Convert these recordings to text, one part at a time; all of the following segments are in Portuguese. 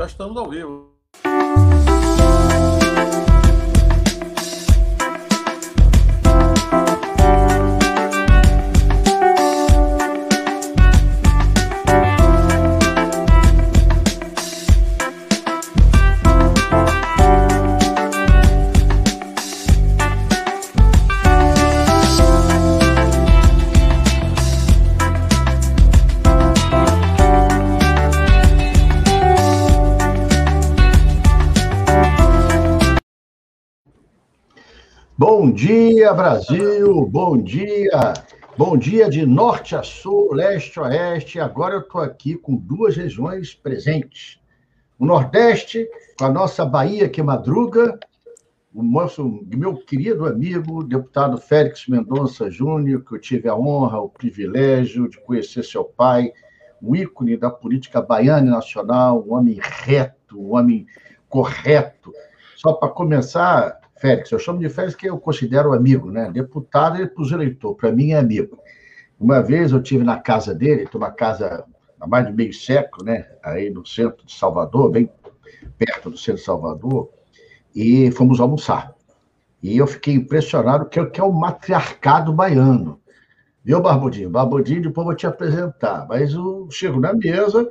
Já estamos ao vivo. Dia, Brasil! Bom dia! Bom dia de norte a sul, leste a oeste. Agora eu estou aqui com duas regiões presentes. O Nordeste, com a nossa Bahia que madruga, o nosso, meu querido amigo, deputado Félix Mendonça Júnior, que eu tive a honra, o privilégio de conhecer seu pai, um ícone da política baiana e nacional, um homem reto, um homem correto. Só para começar, Félix, eu chamo de Félix que eu considero amigo, né? Deputado para os eleitores, para mim é amigo. Uma vez eu tive na casa dele, tem uma casa há mais de meio século, né? Aí no centro de Salvador, bem perto do centro de Salvador, e fomos almoçar. E eu fiquei impressionado que é o matriarcado baiano. Viu, Barbudinho? Barbudinho, depois vou te apresentar. Mas eu chego na mesa,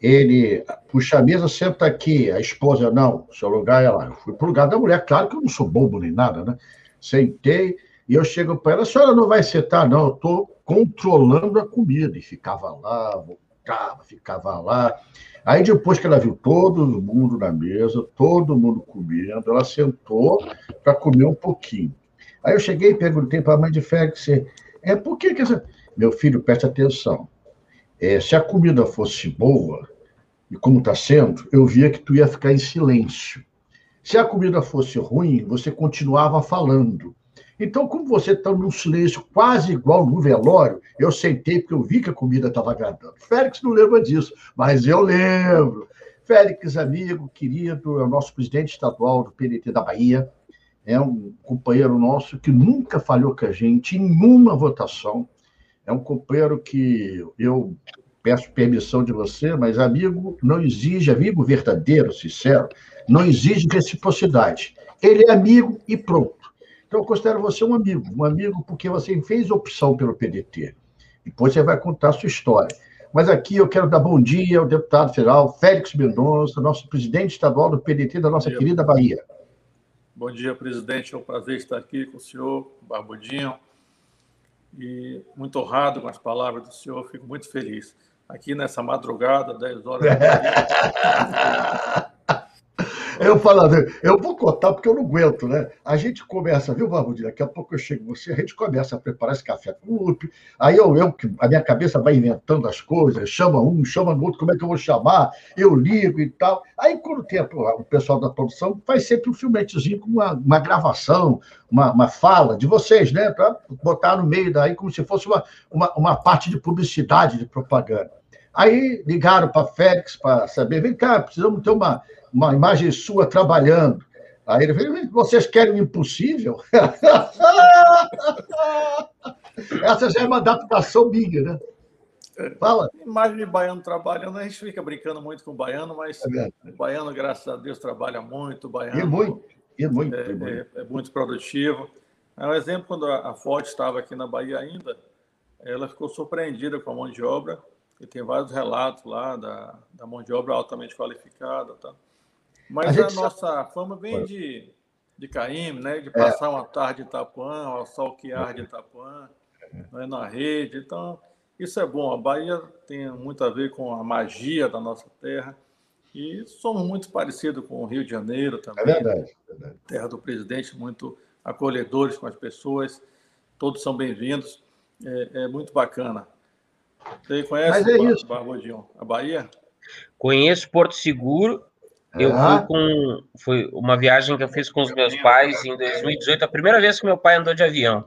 ele puxa a mesa, senta aqui, a esposa, não, seu lugar é lá. Eu fui para o lugar da mulher, claro que eu não sou bobo nem nada, né? Sentei e eu chego para ela, a senhora não vai sentar, não, eu estou controlando a comida. E ficava lá, voltava, ficava lá. Aí depois que ela viu todo mundo na mesa, todo mundo comendo, ela sentou para comer um pouquinho. Aí eu cheguei e perguntei para a mãe de Félix, é, por que que essa... Meu filho, preste atenção, é, se a comida fosse boa, e como está sendo, eu via que tu ia ficar em silêncio. Se a comida fosse ruim, você continuava falando. Então, como você está num silêncio quase igual no velório, eu sentei porque eu vi que a comida estava agradando. Félix não lembra disso, mas eu lembro. Félix, amigo, querido, é o nosso presidente estadual do PDT da Bahia, é um companheiro nosso que nunca falhou com a gente em nenhuma votação. É um companheiro que eu peço permissão de você, mas amigo não exige, amigo verdadeiro, sincero, não exige reciprocidade. Ele é amigo e pronto. Então, eu considero você um amigo, um amigo porque você fez opção pelo PDT. Depois você vai contar a sua história. Mas aqui eu quero dar bom dia ao deputado federal Félix Mendonça, nosso presidente estadual do PDT da nossa querida Bahia. Bom dia, presidente. É um prazer estar aqui com o senhor, Barbudinho, e muito honrado com as palavras do senhor, fico muito feliz. Aqui nessa madrugada, 10 horas. Eu falando, eu vou contar porque eu não aguento, né? A gente começa, viu, Barbudinho? Daqui a pouco eu chego você, a gente começa a preparar esse café com aí eu, eu, a minha cabeça vai inventando as coisas, chama um, chama no outro, como é que eu vou chamar? Eu ligo e tal. Aí, quando tem o pessoal da produção, faz sempre um filmetezinho com uma, uma gravação, uma, uma fala de vocês, né? Para botar no meio daí como se fosse uma, uma, uma parte de publicidade, de propaganda. Aí ligaram para Félix para saber, vem cá, precisamos ter uma uma imagem sua trabalhando. Aí ele falou: vocês querem o impossível? Essa já é uma adaptação minha, né? Fala. Imagem de baiano trabalhando, a gente fica brincando muito com o baiano, mas é o baiano, graças a Deus, trabalha muito. O baiano é muito, é muito, é, muito. É, é muito produtivo. É um exemplo, quando a Ford estava aqui na Bahia ainda, ela ficou surpreendida com a mão de obra, e tem vários relatos lá da, da mão de obra altamente qualificada. Tá? Mas a, a nossa sabe... fama vem de, de Caíme, né? de é. passar é. uma tarde em Itapuã, ao sol que arde em Itapuã, né? na rede. Então, isso é bom. A Bahia tem muito a ver com a magia da nossa terra. E somos muito parecidos com o Rio de Janeiro também. É verdade. É verdade. Terra do presidente, muito acolhedores com as pessoas. Todos são bem-vindos. É, é, muito bacana. Você conhece Mas é isso. A Bahia? Conheço Porto Seguro eu fui com. Foi uma viagem que eu fiz com os meus pais em 2018, a primeira vez que meu pai andou de avião.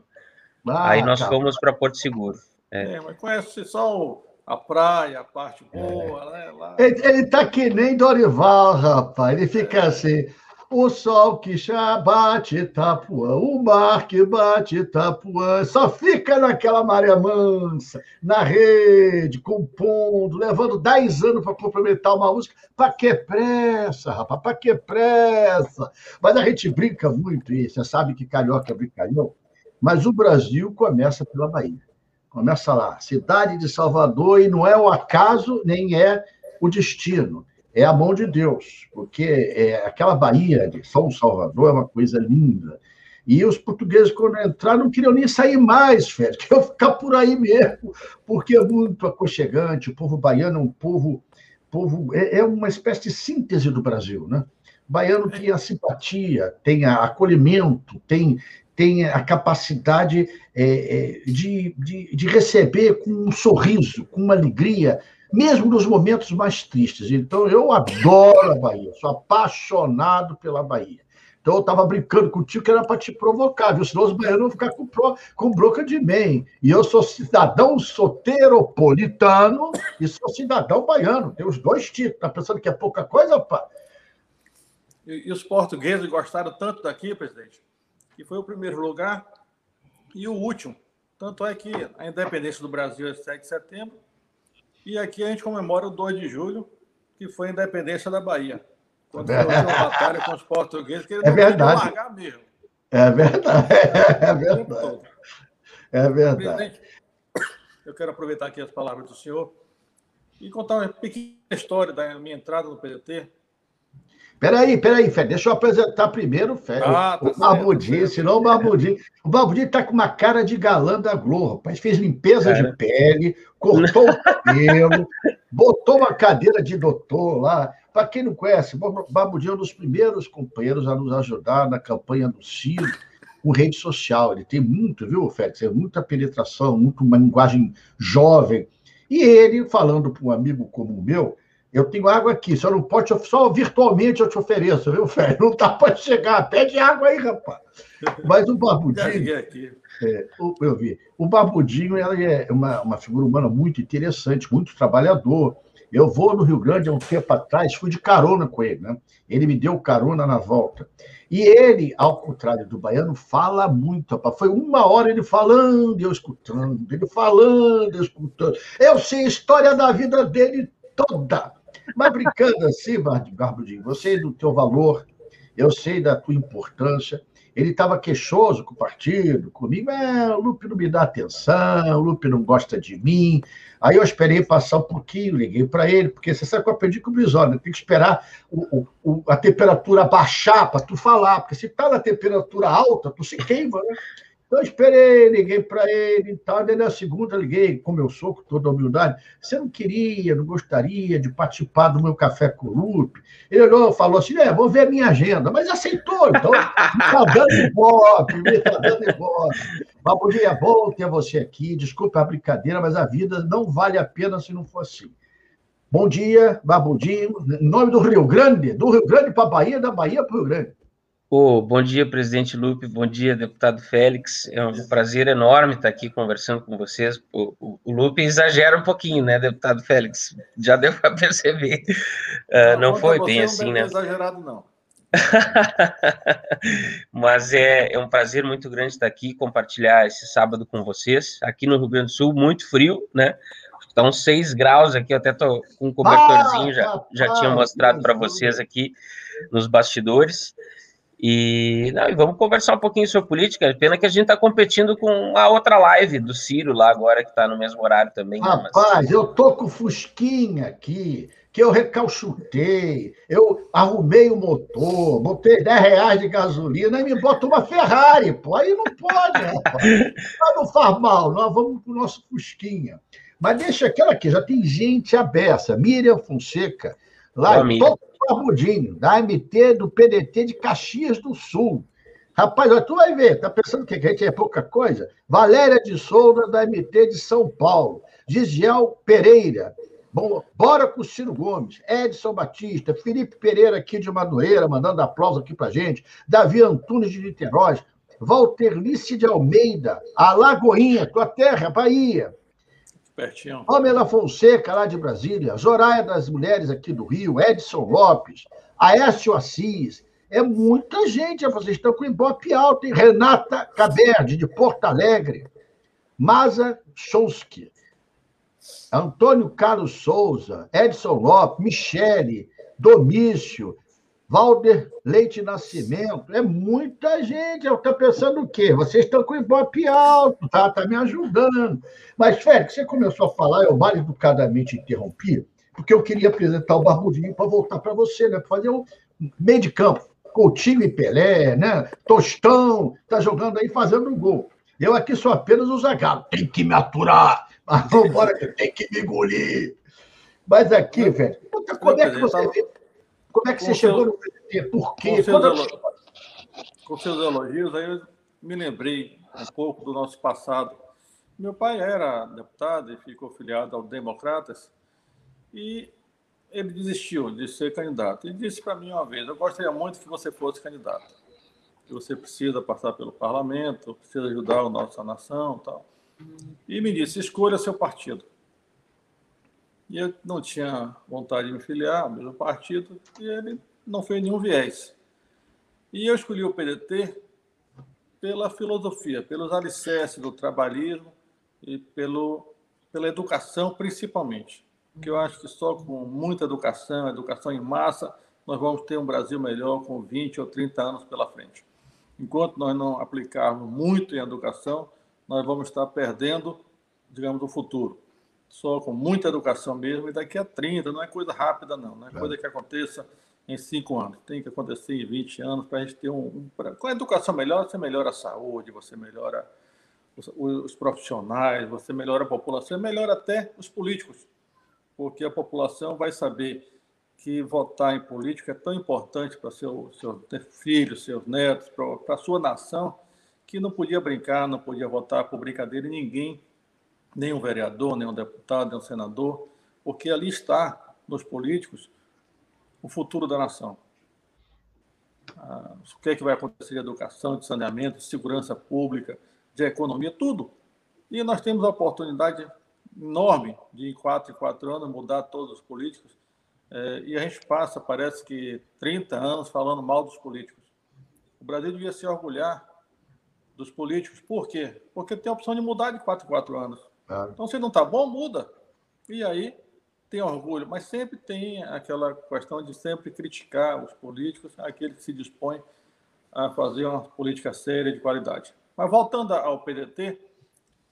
Ah, Aí nós tá. fomos para Porto Seguro. É. é. mas conhece só a praia, a parte boa, é. né? Lá... Ele, ele tá que nem Dorival, rapaz. Ele fica é. assim. O sol que já bate Itapuã, o mar que bate Itapuã, só fica naquela maré mansa, na rede, compondo, levando dez anos para complementar uma música. Para que pressa, rapaz? Para que pressa? Mas a gente brinca muito, e você sabe que carioca é brincalhão, mas o Brasil começa pela Bahia. Começa lá, cidade de Salvador, e não é o acaso, nem é o destino é a mão de Deus, porque é, aquela Bahia de São Salvador é uma coisa linda. E os portugueses, quando entraram, não queriam nem sair mais, Fred, queriam ficar por aí mesmo, porque é muito aconchegante. O povo baiano é um povo. povo é, é uma espécie de síntese do Brasil. Né? Baiano tem a simpatia, tem a acolhimento, tem, tem a capacidade é, é, de, de, de receber com um sorriso, com uma alegria mesmo nos momentos mais tristes. Então, eu adoro a Bahia, sou apaixonado pela Bahia. Então, eu estava brincando contigo que era para te provocar, viu? Senão os baianos vão ficar com, pro, com de mim. E eu sou cidadão soteropolitano e sou cidadão baiano. Tem os dois títulos. Está pensando que é pouca coisa, pá? E, e os portugueses gostaram tanto daqui, presidente, que foi o primeiro lugar e o último. Tanto é que a independência do Brasil é 7 de setembro e aqui a gente comemora o 2 de julho, que foi a independência da Bahia. Quando foi uma batalha com os portugueses, que eles é não verdade. largar mesmo. É verdade. É verdade. É verdade. eu quero aproveitar aqui as palavras do senhor e contar uma pequena história da minha entrada no PDT. Peraí, peraí, Fé, deixa eu apresentar primeiro o Fé. Ah, tá o Barbudinho, senão o Barbudinho. O Barbudinho tá com uma cara de galã da Globo, rapaz. Fez limpeza cara. de pele, cortou o cabelo, botou uma cadeira de doutor lá. Para quem não conhece, o Barbudinho é um dos primeiros companheiros a nos ajudar na campanha do Ciro com rede social. Ele tem muito, viu, Félix? Muita penetração, muito uma linguagem jovem. E ele, falando para um amigo como o meu, eu tenho água aqui, só não pode, só virtualmente eu te ofereço, viu, Félix? Não dá para chegar. Pede água aí, rapaz. Mas o Barbudinho. É, eu vi. O Barbudinho ele é uma, uma figura humana muito interessante, muito trabalhador. Eu vou no Rio Grande há um tempo atrás, fui de carona com ele, né? Ele me deu carona na volta. E ele, ao contrário do baiano, fala muito. Rapaz. Foi uma hora ele falando, eu escutando, ele falando, eu escutando. Eu sei a história da vida dele toda. Mas brincando assim, Barbudinho, você sei do teu valor, eu sei da tua importância. Ele estava queixoso com o partido, comigo. É, o Lupe não me dá atenção, o Lupe não gosta de mim. Aí eu esperei passar um pouquinho, liguei para ele, porque você sabe que eu aprendi com o Brizola, né? tem que esperar o, o, a temperatura baixar para tu falar, porque se está na temperatura alta, tu se queima, né? Então, esperei, liguei para ele e tal. Daí, na segunda, liguei, como eu sou, com toda a humildade. Você não queria, não gostaria de participar do meu café com o Lupe? Ele olhou falou assim: é, vou ver a minha agenda. Mas aceitou, então, me está dando ibope, me está dando ibope. Babudi, é bom ter você aqui. Desculpa a brincadeira, mas a vida não vale a pena se não for assim. Bom dia, Babudinho. Em nome do Rio Grande, do Rio Grande para a Bahia, da Bahia para o Rio Grande. Oh, bom dia, presidente Lupe, bom dia, deputado Félix. É um prazer enorme estar aqui conversando com vocês. O, o, o Lupe exagera um pouquinho, né, deputado Félix? Já deu para perceber. Uh, não, não foi bem não assim, né? exagerado, não. Mas é, é um prazer muito grande estar aqui, compartilhar esse sábado com vocês. Aqui no Rio Grande do Sul, muito frio, né? Estão tá seis graus aqui, eu até estou com um cobertorzinho, já, já tinha mostrado para vocês aqui nos bastidores. E, não, e vamos conversar um pouquinho sobre política. Pena que a gente está competindo com a outra live do Ciro lá agora, que está no mesmo horário também. Né, Rapaz, mas... eu tô com Fusquinha aqui, que eu recalchutei, eu arrumei o motor, botei 10 reais de gasolina e me botou uma Ferrari, pô. Aí não pode, rapaz. Mas não faz mal, nós vamos pro nosso Fusquinha. Mas deixa aquela aqui, já tem gente aberta. Miriam Fonseca, lá em Barbudinho, da MT do PDT de Caxias do Sul. Rapaz, tu vai ver, tá pensando que a gente é pouca coisa? Valéria de Souza, da MT de São Paulo. Gisel Pereira. Bom, bora com o Ciro Gomes, Edson Batista, Felipe Pereira aqui de Madureira, mandando aplauso aqui pra gente, Davi Antunes de Niterói, Valterlice de Almeida, Alagoinha, tua terra, Bahia, Pertinho. Pamela Fonseca, lá de Brasília, Zoraia das Mulheres aqui do Rio, Edson Lopes, Aécio Assis, É muita gente. Vocês estão com Ibope alto. Tem Renata Caberde, de Porto Alegre. Maza Chonsky. Antônio Carlos Souza, Edson Lopes, Michele, Domício, Valder Leite Nascimento, é muita gente. Eu estou pensando o quê? Vocês estão com o Ibope alto, tá? Tá me ajudando. Mas, Félix, você começou a falar, eu mal educadamente interrompi, porque eu queria apresentar o Barbudinho para voltar para você, né? Para fazer um meio de campo. Coutinho e Pelé, né? Tostão, tá jogando aí fazendo um gol. Eu aqui sou apenas o Zagallo. Tem que me aturar. Mas vambora tem que me engolir. Mas aqui, velho, como é que você vê como é que você chegou no PT? Por quê? Com seus, com seus elogios, aí eu me lembrei um pouco do nosso passado. Meu pai era deputado e ficou filiado ao Democratas e ele desistiu de ser candidato. E disse para mim uma vez: Eu gostaria muito que você fosse candidato. Que você precisa passar pelo parlamento, precisa ajudar a nossa nação tal. E me disse: Escolha seu partido. E eu não tinha vontade de me filiar ao mesmo partido, e ele não fez nenhum viés. E eu escolhi o PDT pela filosofia, pelos alicerces do trabalhismo e pelo, pela educação, principalmente. Porque eu acho que só com muita educação, educação em massa, nós vamos ter um Brasil melhor com 20 ou 30 anos pela frente. Enquanto nós não aplicarmos muito em educação, nós vamos estar perdendo, digamos, o futuro só com muita educação mesmo, e daqui a 30, não é coisa rápida, não, não é, é. coisa que aconteça em 5 anos, tem que acontecer em 20 anos para a gente ter um, um. Com a educação melhor, você melhora a saúde, você melhora os, os profissionais, você melhora a população, melhora até os políticos, porque a população vai saber que votar em político é tão importante para seu, seu filhos, seus netos, para a sua nação, que não podia brincar, não podia votar por brincadeira e ninguém nem um vereador, nem um deputado, nem um senador, porque ali está, nos políticos, o futuro da nação. Ah, o que é que vai acontecer de educação, de saneamento, de segurança pública, de economia, tudo. E nós temos a oportunidade enorme de, em quatro em quatro anos, mudar todos os políticos. É, e a gente passa, parece que, 30 anos falando mal dos políticos. O Brasil devia se orgulhar dos políticos. Por quê? Porque tem a opção de mudar de quatro em quatro anos. Claro. Então, se não está bom, muda. E aí tem orgulho, mas sempre tem aquela questão de sempre criticar os políticos, aquele que se dispõe a fazer uma política séria de qualidade. Mas voltando ao PDT,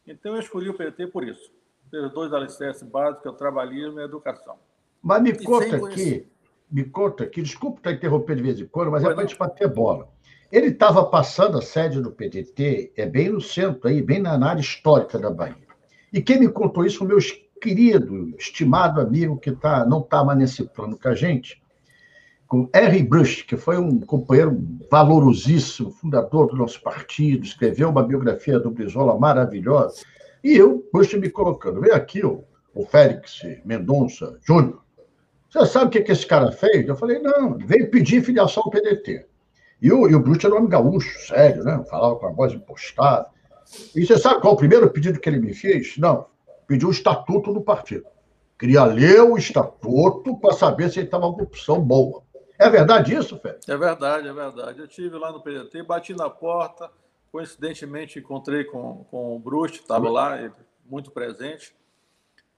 então eu escolhi o PDT por isso. Pelos dois alicerces básicos, é o trabalhismo e a educação. Mas me e conta aqui, me conta aqui, desculpa estar interrompendo de vez em quando, mas é para a gente bater bola. Ele estava passando a sede do PDT, é bem no centro aí, bem na área histórica da Bahia. E quem me contou isso foi meu querido, estimado amigo que tá, não está mais nesse plano com a gente, com Henry Brush, que foi um companheiro valorosíssimo, fundador do nosso partido, escreveu uma biografia do Brizola maravilhosa. E eu, Brush, me colocando, vem aqui o, o Félix Mendonça Júnior. Você sabe o que, que esse cara fez? Eu falei, não, veio pedir filiação ao PDT. E o, e o Bruce era um homem gaúcho, sério, né? Falava com a voz impostada. E você sabe qual o primeiro pedido que ele me fez? Não, pediu o estatuto do partido. Queria ler o estatuto para saber se ele estava com opção boa. É verdade isso, Félix? É verdade, é verdade. Eu tive lá no PDT, bati na porta, coincidentemente encontrei com, com o Bruce, estava lá, muito presente.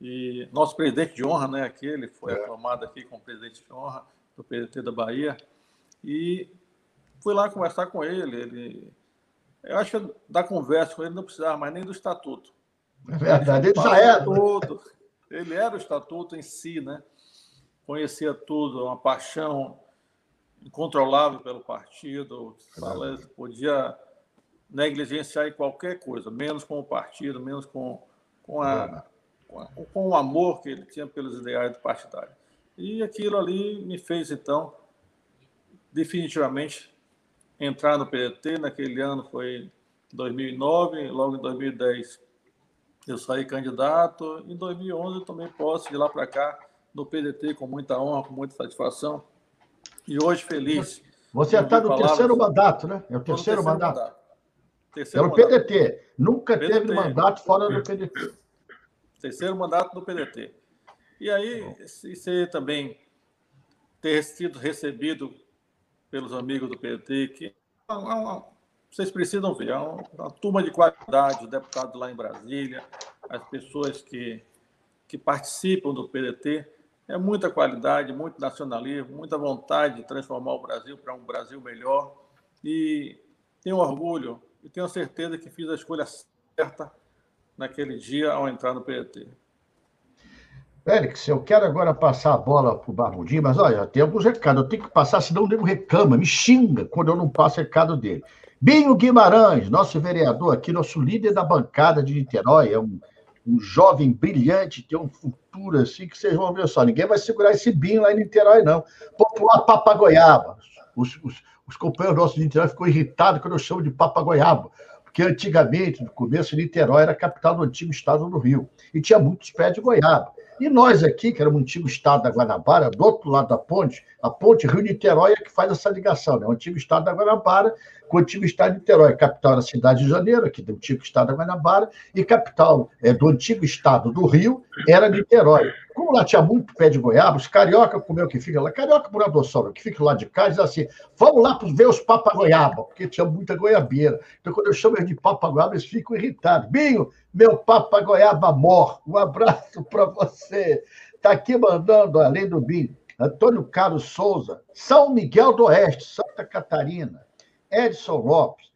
E nosso presidente de honra, né, aquele, foi é. aclamado aqui como presidente de honra do PDT da Bahia. E fui lá conversar com ele. Ele eu acho que da conversa com ele não precisava mais nem do estatuto. É verdade, ele já era. Tudo. Ele era o estatuto em si, né? Conhecia tudo, uma paixão incontrolável pelo partido, podia negligenciar qualquer coisa, menos com o partido, menos com, com, a, com, a, com o amor que ele tinha pelos ideais do partidário. E aquilo ali me fez, então, definitivamente entrar no PDT, naquele ano foi 2009, logo em 2010 eu saí candidato, em 2011 eu tomei posse de lá para cá no PDT com muita honra, com muita satisfação, e hoje feliz. Você está no palavras, terceiro mandato, né? É o terceiro, terceiro mandato. mandato. Terceiro é o PDT. Nunca PDT. teve mandato fora do PDT. Terceiro mandato do PDT. E aí, se você também ter sido recebido pelos amigos do PT, que é uma, vocês precisam ver, é uma, uma turma de qualidade, os deputados lá em Brasília, as pessoas que, que participam do PDT, é muita qualidade, muito nacionalismo, muita vontade de transformar o Brasil para um Brasil melhor. E tenho orgulho e tenho certeza que fiz a escolha certa naquele dia ao entrar no PDT. Félix, eu quero agora passar a bola para o Barbudinho, mas olha, tem alguns recados, eu tenho que passar, senão o reclama, me xinga quando eu não passo recado dele. Binho Guimarães, nosso vereador aqui, nosso líder da bancada de Niterói, é um, um jovem brilhante, tem um futuro assim que vocês vão ver só. Ninguém vai segurar esse Binho lá em Niterói, não. Popular Papagoiaba. Os, os, os companheiros nossos de Niterói ficam irritados quando eu chamo de Papagoiaba porque antigamente, no começo, Niterói era a capital do antigo estado do Rio, e tinha muitos pés de goiaba. E nós aqui, que era o antigo estado da Guanabara, do outro lado da ponte, a ponte Rio-Niterói é que faz essa ligação, né? O antigo estado da Guanabara com o antigo estado de Niterói. Capital da cidade de Janeiro, aqui do antigo estado da Guanabara, e capital é, do antigo estado do Rio era Niterói. Como lá tinha muito pé de goiaba, os carioca comeu que fica lá, carioca por adoção, que fica lá de cá, diz assim: vamos lá ver os papagoiaba, porque tinha muita goiabeira. Então, quando eu chamo eles de papagoiaba, eles ficam irritados. Binho, meu papagoiaba mor, um abraço para você. Está aqui mandando, além do Binho, Antônio Carlos Souza, São Miguel do Oeste, Santa Catarina, Edson Lopes.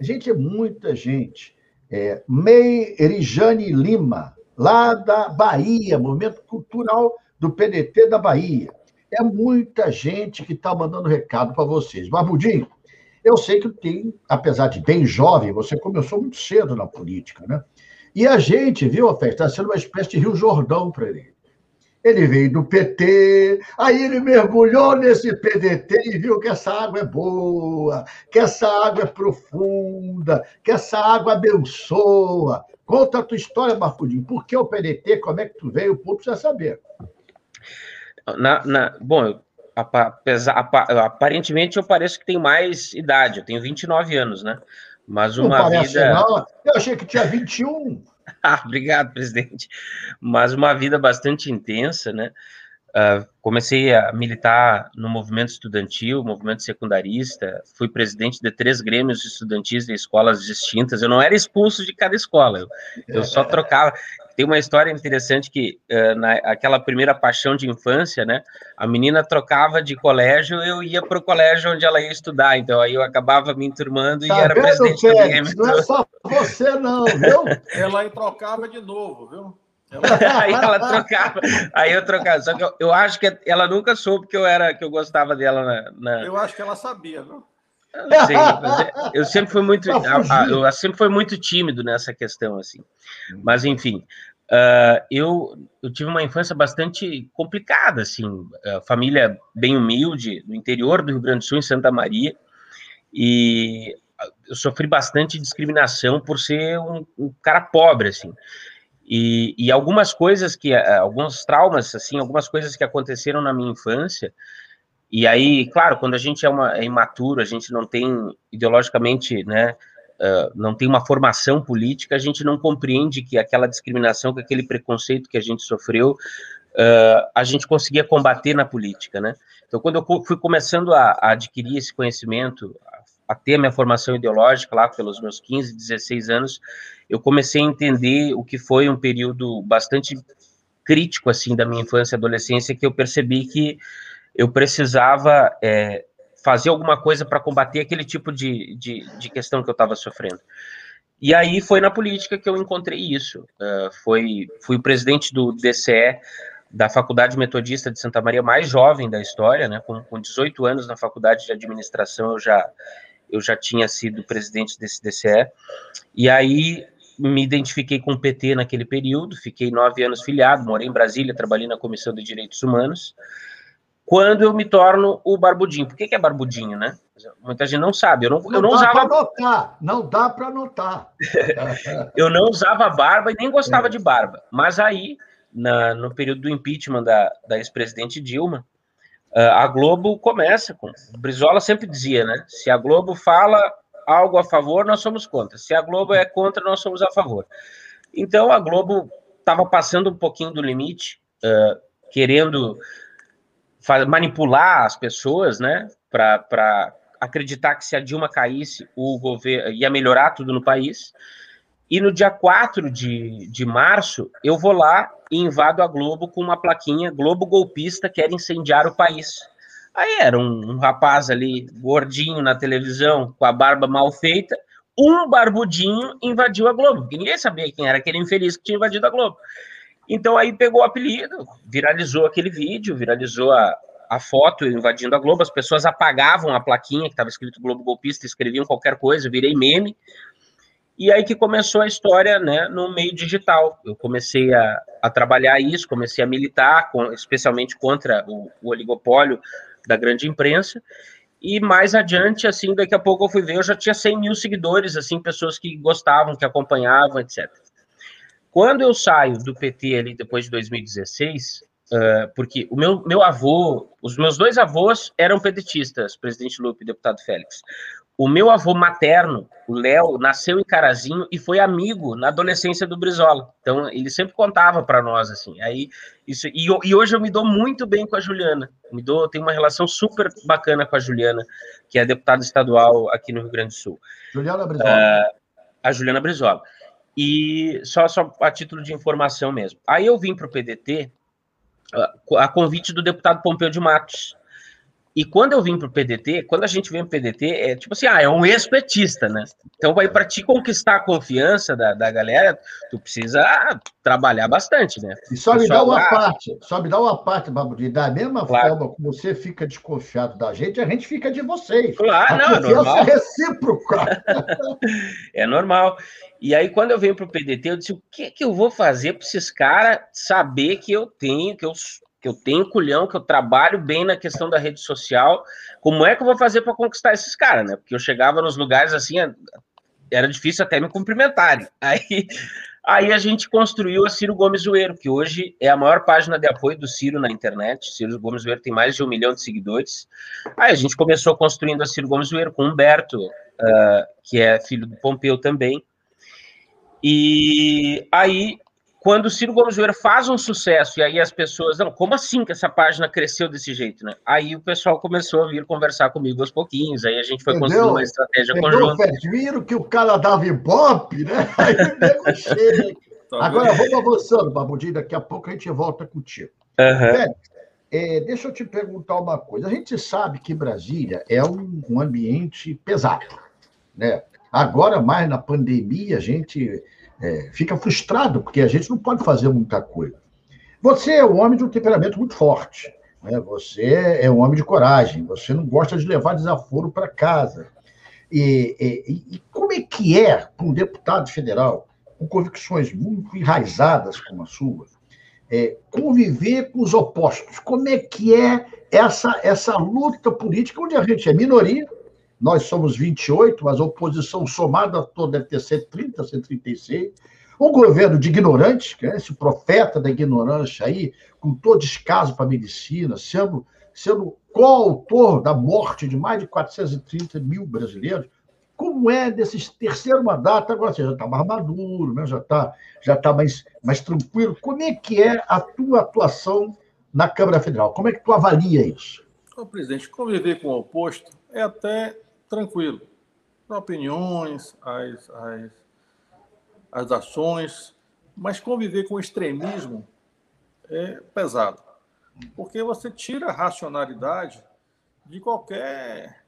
Gente, é muita gente. É, Mei Erijane Lima, lá da Bahia, Movimento Cultural do PDT da Bahia. É muita gente que está mandando recado para vocês. Barbudinho, eu sei que tem, apesar de bem jovem, você começou muito cedo na política, né? E a gente, viu, Fé, está sendo uma espécie de Rio Jordão para ele. Ele veio do PT, aí ele mergulhou nesse PDT e viu que essa água é boa, que essa água é profunda, que essa água abençoa. Conta a tua história, Marcudinho. Por que o PDT? Como é que tu veio? O povo precisa saber. Na, na, bom, aparentemente eu pareço que tenho mais idade. Eu tenho 29 anos, né? Mas uma não parece, vida. Não. Eu achei que tinha 21. ah, obrigado, presidente. Mas uma vida bastante intensa, né? Uh, comecei a militar no movimento estudantil, movimento secundarista, fui presidente de três grêmios estudantis de escolas distintas. Eu não era expulso de cada escola, eu, eu só trocava. Tem uma história interessante que uh, na, aquela primeira paixão de infância, né? A menina trocava de colégio, eu ia para o colégio onde ela ia estudar. Então aí eu acabava me enturmando tá e era presidente do Grêmio. Não é só você não, viu? ela trocava de novo, viu? aí ela trocava, aí eu trocava. Só que eu, eu, acho que ela nunca soube que eu era, que eu gostava dela na. na... Eu acho que ela sabia, viu? Eu, sei, eu sempre fui muito, eu sempre fui muito tímido nessa questão, assim. Mas enfim, uh, eu, eu tive uma infância bastante complicada, assim, uh, família bem humilde, no interior do Rio Grande do Sul, em Santa Maria, e eu sofri bastante discriminação por ser um, um cara pobre, assim. E, e, algumas coisas que, eh, alguns traumas, assim, algumas coisas que aconteceram na minha infância, e aí, claro, quando a gente é, uma, é imaturo, a gente não tem ideologicamente, né, uh, não tem uma formação política, a gente não compreende que aquela discriminação, que aquele preconceito que a gente sofreu, uh, a gente conseguia combater na política, né? Então, quando eu fui começando a, a adquirir esse conhecimento, a ter a minha formação ideológica lá pelos meus 15, 16 anos, eu comecei a entender o que foi um período bastante crítico, assim, da minha infância e adolescência, que eu percebi que eu precisava é, fazer alguma coisa para combater aquele tipo de, de, de questão que eu estava sofrendo. E aí foi na política que eu encontrei isso. Uh, foi, fui presidente do DCE, da Faculdade Metodista de Santa Maria, mais jovem da história, né? Com, com 18 anos na Faculdade de Administração, eu já, eu já tinha sido presidente desse DCE. E aí me identifiquei com o PT naquele período, fiquei nove anos filiado, morei em Brasília, trabalhei na Comissão de Direitos Humanos, quando eu me torno o barbudinho. Por que, que é barbudinho, né? Muita gente não sabe. Eu não, não eu não usava. Anotar. Não dá para anotar. eu não usava barba e nem gostava é. de barba. Mas aí, na, no período do impeachment da, da ex-presidente Dilma, a Globo começa com. O Brizola sempre dizia, né? Se a Globo fala algo a favor, nós somos contra. Se a Globo é contra, nós somos a favor. Então a Globo estava passando um pouquinho do limite, uh, querendo manipular as pessoas, né? para acreditar que se a Dilma caísse, o governo ia melhorar tudo no país. E no dia 4 de, de março, eu vou lá e invado a Globo com uma plaquinha Globo golpista quer incendiar o país. Aí era um, um rapaz ali, gordinho na televisão, com a barba mal feita, um barbudinho invadiu a Globo, porque ninguém sabia quem era aquele infeliz que tinha invadido a Globo. Então aí pegou o apelido, viralizou aquele vídeo, viralizou a, a foto invadindo a Globo, as pessoas apagavam a plaquinha que estava escrito Globo Golpista, escreviam qualquer coisa, virei meme. E aí que começou a história né, no meio digital. Eu comecei a, a trabalhar isso, comecei a militar, com, especialmente contra o, o, oligopólio da grande imprensa. E mais adiante, assim, daqui a pouco eu fui ver, eu já tinha 100 mil seguidores, assim, pessoas que gostavam, que acompanhavam, etc. Quando eu saio do PT ali depois de 2016, Uh, porque o meu, meu avô, os meus dois avós eram pedetistas, presidente Lupe e deputado Félix. O meu avô materno, o Léo, nasceu em Carazinho e foi amigo na adolescência do Brizola. Então, ele sempre contava para nós, assim. Aí, isso, e, e, hoje eu me dou muito bem com a Juliana. Me dou, tenho uma relação super bacana com a Juliana, que é deputada estadual aqui no Rio Grande do Sul. Juliana Brizola. Uh, a Juliana Brizola. E só, só a título de informação mesmo. Aí eu vim para o PDT a convite do deputado Pompeu de Matos. E quando eu vim para o PDT, quando a gente vem para o PDT, é tipo assim, ah, é um ex-petista, né? Então, para te conquistar a confiança da, da galera, tu precisa trabalhar bastante, né? E só me dá uma parte, só me dá uma parte, Babudi, da mesma claro. forma como você fica desconfiado da gente, a gente fica de vocês. Claro, a não, é normal. é recíproca. é normal. E aí, quando eu venho para o PDT, eu disse: o que, que eu vou fazer para esses caras saber que eu tenho, que eu, que eu tenho culhão, que eu trabalho bem na questão da rede social? Como é que eu vou fazer para conquistar esses caras, né? Porque eu chegava nos lugares assim, era difícil até me cumprimentarem. Aí, aí a gente construiu a Ciro Gomes Zoeiro, que hoje é a maior página de apoio do Ciro na internet. Ciro Gomes Zoeiro tem mais de um milhão de seguidores. Aí a gente começou construindo a Ciro Gomes Zoeiro com Humberto, uh, que é filho do Pompeu também. E aí, quando o Ciro Gomes Júnior faz um sucesso, e aí as pessoas, não, como assim que essa página cresceu desse jeito, né? Aí o pessoal começou a vir conversar comigo aos pouquinhos, aí a gente foi Entendeu? construindo uma estratégia Entendeu, conjunta. Viram que o cara dava ibope, né? Aí o chega. Tá Agora vamos avançando, Babudinho, daqui a pouco a gente volta contigo. Uhum. é, deixa eu te perguntar uma coisa. A gente sabe que Brasília é um, um ambiente pesado, né? Agora, mais na pandemia, a gente é, fica frustrado, porque a gente não pode fazer muita coisa. Você é um homem de um temperamento muito forte. Né? Você é um homem de coragem. Você não gosta de levar desaforo para casa. E, e, e, como é que é para um deputado federal, com convicções muito enraizadas como a sua, é, conviver com os opostos? Como é que é essa, essa luta política, onde a gente é minoria, nós somos 28, mas a oposição somada toda deve ter 130, 136. Um governo de ignorantes, que é esse profeta da ignorância aí, com todo descaso para a medicina, sendo, sendo coautor da morte de mais de 430 mil brasileiros. Como é desse terceiro mandato? Agora você já está mais maduro, né? já está já tá mais, mais tranquilo. Como é que é a tua atuação na Câmara Federal? Como é que tu avalia isso? Ô, presidente, conviver com o oposto é até tranquilo. Opiniões, as, as, as ações, mas conviver com extremismo é pesado. Porque você tira a racionalidade de qualquer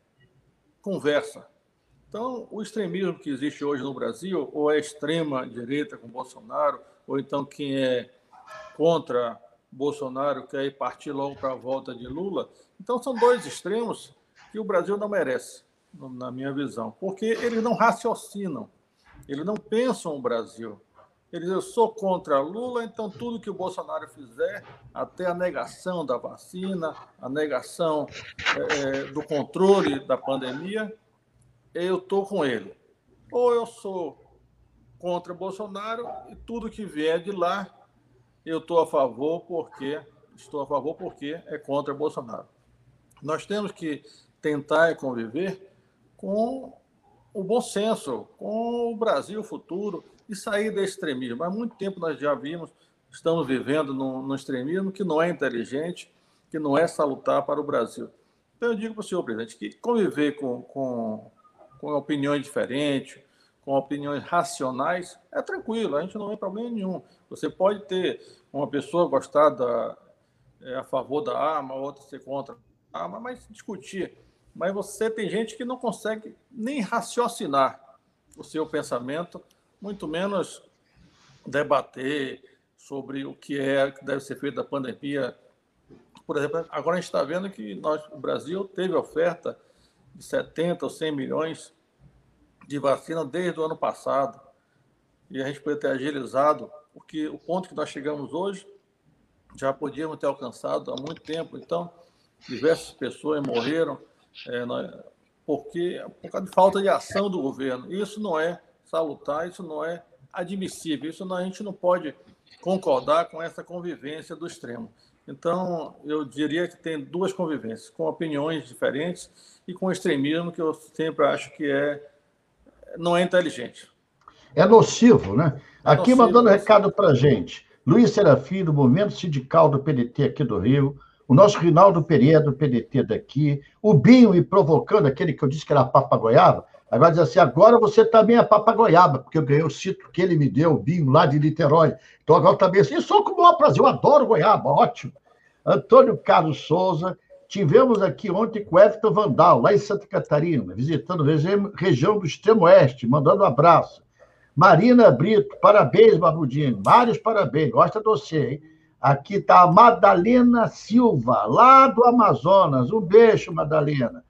conversa. Então, o extremismo que existe hoje no Brasil, ou é extrema direita com Bolsonaro, ou então quem é contra Bolsonaro quer ir partir logo para a volta de Lula. Então, são dois extremos que o Brasil não merece na minha visão, porque eles não raciocinam, eles não pensam o Brasil. Eles, eu sou contra Lula, então tudo que o Bolsonaro fizer, até a negação da vacina, a negação é, do controle da pandemia, eu estou com ele. Ou eu sou contra Bolsonaro e tudo que vier de lá, eu estou a favor porque estou a favor porque é contra Bolsonaro. Nós temos que tentar conviver com o bom senso, com o Brasil futuro e sair do extremismo. Há muito tempo nós já vimos, estamos vivendo no, no extremismo que não é inteligente, que não é salutar para o Brasil. Então, eu digo para o senhor, presidente, que conviver com, com, com opiniões diferentes, com opiniões racionais, é tranquilo, a gente não tem problema nenhum. Você pode ter uma pessoa gostada é, a favor da arma, outra ser contra a arma, mas discutir. Mas você tem gente que não consegue nem raciocinar o seu pensamento, muito menos debater sobre o que é que deve ser feito da pandemia. Por exemplo, agora a gente está vendo que nós, o Brasil teve oferta de 70 ou 100 milhões de vacina desde o ano passado. E a gente poderia ter agilizado, porque o ponto que nós chegamos hoje já podíamos ter alcançado há muito tempo. Então, diversas pessoas morreram é, porque por causa de falta de ação do governo. Isso não é salutar, isso não é admissível, isso não, a gente não pode concordar com essa convivência do extremo. Então, eu diria que tem duas convivências, com opiniões diferentes e com extremismo, que eu sempre acho que é não é inteligente. É nocivo, né? É aqui nocivo, mandando nocivo. recado para gente. Luiz Serafim, do Movimento Sindical do PDT aqui do Rio, o nosso Rinaldo Pereira, do PDT daqui, o Binho e provocando, aquele que eu disse que era papagoiaba, agora diz assim, agora você também é papagoiaba, porque eu ganhei o cito que ele me deu, o Binho, lá de Niterói. Então agora também assim, sou como o prazer, eu adoro goiaba, ótimo. Antônio Carlos Souza, tivemos aqui ontem com o Everton Vandal, lá em Santa Catarina, visitando a região do Extremo Oeste, mandando um abraço. Marina Brito, parabéns, Barbudinho. Vários parabéns, gosta de você, hein? Aqui está a Madalena Silva, lá do Amazonas. Um beijo, Madalena.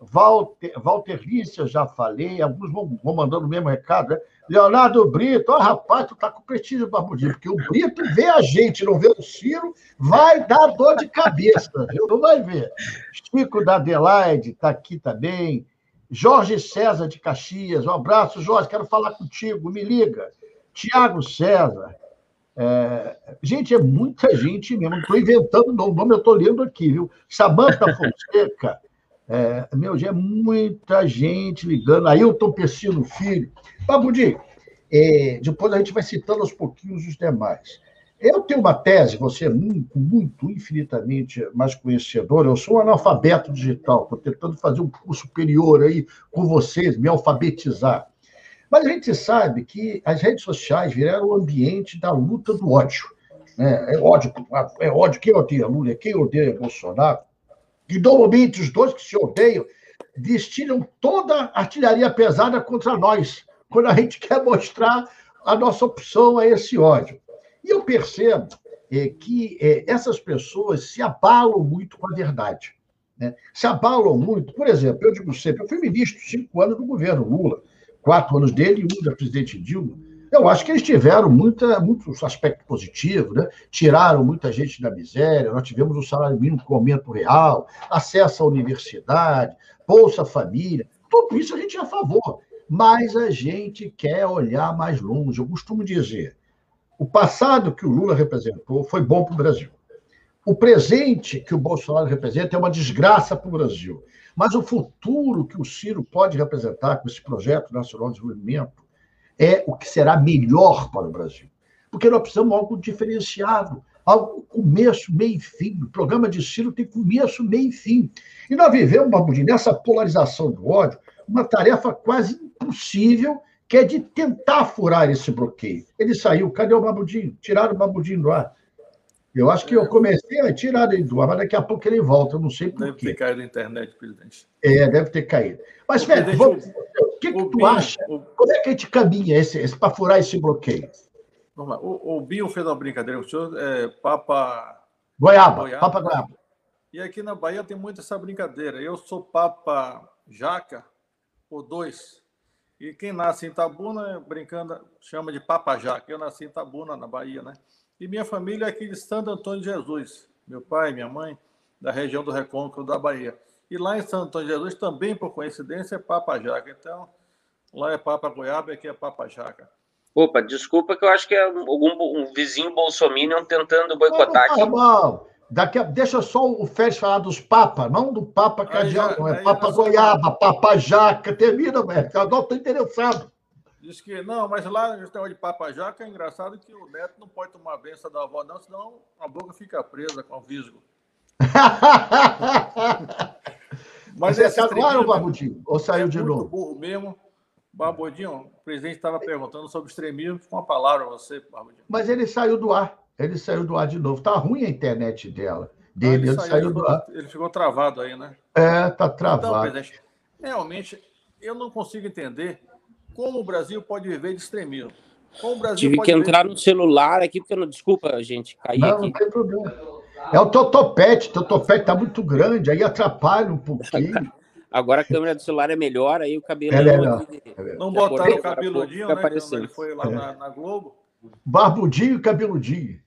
Walter, Lícia, já falei, alguns vão, vão mandando o mesmo recado, né? Leonardo Brito, ó, oh, rapaz, tu tá com prestígio barbudinho, porque o Brito vê a gente, não vê o Ciro, vai dar dor de cabeça, viu? Não vai ver. Chico da Adelaide tá aqui também. Jorge César de Caxias, um abraço, Jorge, quero falar contigo, me liga. Tiago César. É... gente, é muita gente mesmo, não estou inventando o nome, eu estou lendo aqui, viu? Samanta Fonseca, é... meu, já é muita gente ligando. Ailton Pessino Filho. Babudi, é... depois a gente vai citando aos pouquinhos os demais. Eu tenho uma tese, você é muito, muito, infinitamente mais conhecedor. Eu sou um analfabeto digital, estou tentando fazer um curso superior aí com vocês, me alfabetizar. Mas a gente sabe que as redes sociais viraram o ambiente da luta do ódio. Né? É ódio, é ódio quem odeia Lula, quem odeia Bolsonaro. E normalmente os dois que se odeiam destinam toda a artilharia pesada contra nós, quando a gente quer mostrar a nossa opção a esse ódio. E eu percebo é, que é, essas pessoas se abalam muito com a verdade. Né? Se abalam muito. Por exemplo, eu digo sempre, eu fui ministro cinco anos do governo Lula, quatro anos dele e um da presidente Dilma. Eu acho que eles tiveram muita, muitos aspectos positivos, né? tiraram muita gente da miséria, nós tivemos o salário mínimo com aumento real, acesso à universidade, Bolsa Família, tudo isso a gente é a favor, mas a gente quer olhar mais longe. Eu costumo dizer, o passado que o Lula representou foi bom para o Brasil. O presente que o Bolsonaro representa é uma desgraça para o Brasil. Mas o futuro que o Ciro pode representar com esse projeto nacional de desenvolvimento é o que será melhor para o Brasil. Porque nós precisamos de algo diferenciado, algo começo, meio e fim. O programa de Ciro tem começo, meio e fim. E nós vivemos, Barbudinho, nessa polarização do ódio, uma tarefa quase impossível que é de tentar furar esse bloqueio. Ele saiu, cadê o Babudinho? Tiraram o Babudinho do ar. Eu acho que eu comecei a tirar ele do ar, mas daqui a pouco ele volta, eu não sei por deve quê. Deve ter caído na internet, presidente. É, deve ter caído. Mas, Fred, vamos... o que, que tu acha? O... Como é que a gente caminha esse, esse para furar esse bloqueio? Vamos lá. O, o Binho fez uma brincadeira com o senhor, é, Papa... Goiaba, Goiaba, Papa Goiaba. E aqui na Bahia tem muito essa brincadeira. Eu sou Papa Jaca por dois. E quem nasce em Itabuna, brincando, chama de Papajá, que eu nasci em Itabuna, na Bahia, né? E minha família é aqui de Santo Antônio de Jesus. Meu pai, minha mãe, da região do Recôncavo da Bahia. E lá em Santo Antônio de Jesus, também por coincidência, é Papajaca. Então, lá é Papa Goiaba e aqui é Papajaca. Opa, desculpa que eu acho que é algum um vizinho bolsominion tentando boicotar não, não, tá aqui. Daqui a... Deixa só o Félix falar dos papas, não do Papa Cardeal, não. É Papa Goiaba, Papa Jaca. Termina, velho. Eu não estou interessado. Diz que não, mas lá no sistema de Papa Jaca é engraçado que o neto não pode tomar a benção da avó, não, senão a boca fica presa com o visgo. Mas Você ar, ou Barbudinho? Ou saiu é de novo? burro mesmo. Barbudinho, o presidente estava perguntando sobre extremismo com uma palavra você, Barbudinho. Mas ele saiu do ar. Ele saiu do ar de novo. Tá ruim a internet dela. Dele, ele, saiu, saiu do ar. Ele ficou travado aí, né? É, tá travado. Então, realmente, eu não consigo entender como o Brasil pode viver de extremismo. Tive que entrar no celular aqui, porque eu não. Desculpa, gente, caí não, aqui. Não tem problema. É o totopete, o totopete tá muito grande, aí atrapalha um pouquinho. Agora a câmera do celular é melhor, aí o cabelo. É melhor. Não botaram o cabeludinho, né? Quando ele foi lá é. na, na, Globo. Barbudinho e cabeludinho.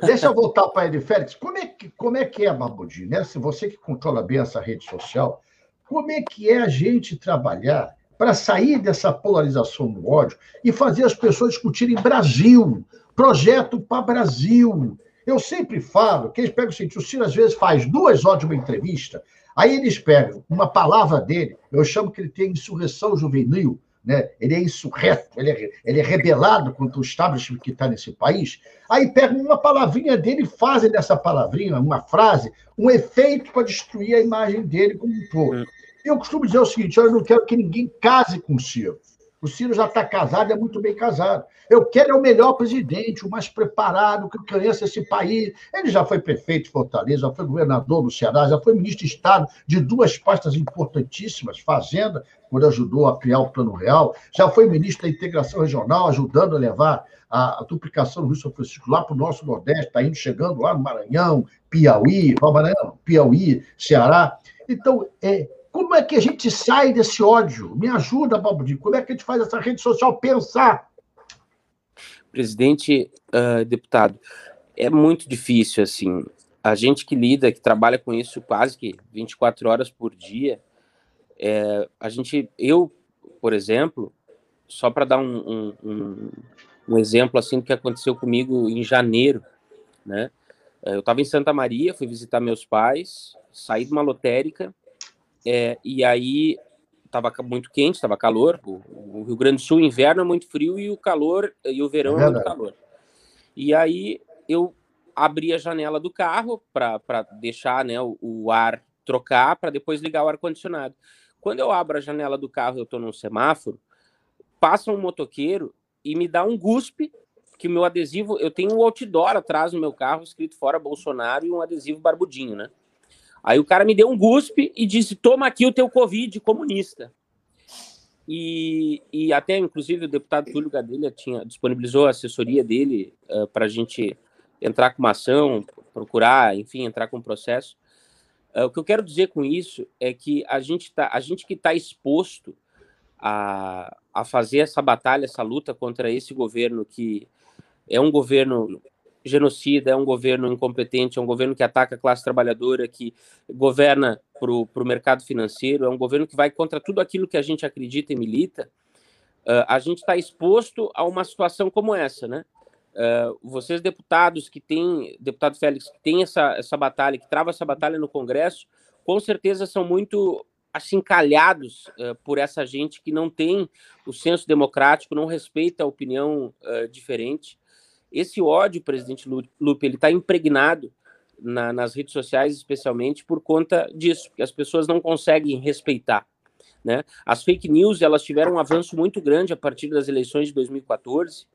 Deixa eu voltar para ele, Félix. Como é, que, como é que é, Barbudinho? Né? Se você que controla bem essa rede social, como é que é a gente trabalhar para sair dessa polarização do ódio e fazer as pessoas discutirem Brasil, projeto para Brasil. Eu sempre falo que eles pegam o seguinte: o Ciro às vezes faz duas horas de uma entrevista, aí eles pegam uma palavra dele, eu chamo que ele tem insurreição juvenil, né? ele é insurreto, ele é, ele é rebelado contra o establishment que está nesse país. Aí pegam uma palavrinha dele e fazem dessa palavrinha, uma frase, um efeito para destruir a imagem dele como um todo. Hum. Eu costumo dizer o seguinte: eu não quero que ninguém case com o Ciro. O Ciro já está casado, é muito bem casado. Eu quero é o melhor presidente, o mais preparado, que conheça esse país. Ele já foi prefeito de Fortaleza, já foi governador do Ceará, já foi ministro de Estado de duas pastas importantíssimas, Fazenda, quando ajudou a criar o Plano Real, já foi ministro da Integração Regional, ajudando a levar a, a duplicação do Rio São Francisco lá para o nosso Nordeste, está indo chegando lá no Maranhão, Piauí, Maranhão, Piauí, Ceará. Então, é, como é que a gente sai desse ódio? Me ajuda, Balbudinho. Como é que a gente faz essa rede social pensar? Presidente, uh, deputado, é muito difícil, assim. A gente que lida, que trabalha com isso quase que 24 horas por dia, é, a gente, eu, por exemplo, só para dar um, um, um, um, exemplo assim do que aconteceu comigo em janeiro, né? Eu estava em Santa Maria, fui visitar meus pais, saí de uma lotérica, é, e aí estava muito quente, estava calor. O, o, Rio Grande do Sul, inverno é muito frio e o calor e o verão é, é muito calor. E aí eu abri a janela do carro para deixar né, o, o ar trocar para depois ligar o ar condicionado. Quando eu abro a janela do carro, eu estou num semáforo, passa um motoqueiro e me dá um guspe que meu adesivo, eu tenho um outdoor atrás no meu carro escrito fora Bolsonaro e um adesivo barbudinho, né? Aí o cara me deu um guspe e disse: toma aqui o teu Covid comunista. E, e até, inclusive, o deputado Túlio Gadelha tinha, disponibilizou a assessoria dele uh, para a gente entrar com uma ação, procurar, enfim, entrar com um processo. Uh, o que eu quero dizer com isso é que a gente, tá, a gente que está exposto a, a fazer essa batalha, essa luta contra esse governo que é um governo genocida, é um governo incompetente, é um governo que ataca a classe trabalhadora, que governa para o mercado financeiro, é um governo que vai contra tudo aquilo que a gente acredita e milita, uh, a gente está exposto a uma situação como essa, né? Uh, vocês, deputados que têm, deputado Félix, que tem essa, essa batalha, que trava essa batalha no Congresso, com certeza são muito achincalhados uh, por essa gente que não tem o senso democrático, não respeita a opinião diferente. Esse ódio, presidente Lupe, ele está impregnado na, nas redes sociais, especialmente por conta disso, que as pessoas não conseguem respeitar. Né? As fake news elas tiveram um avanço muito grande a partir das eleições de 2014. Uh,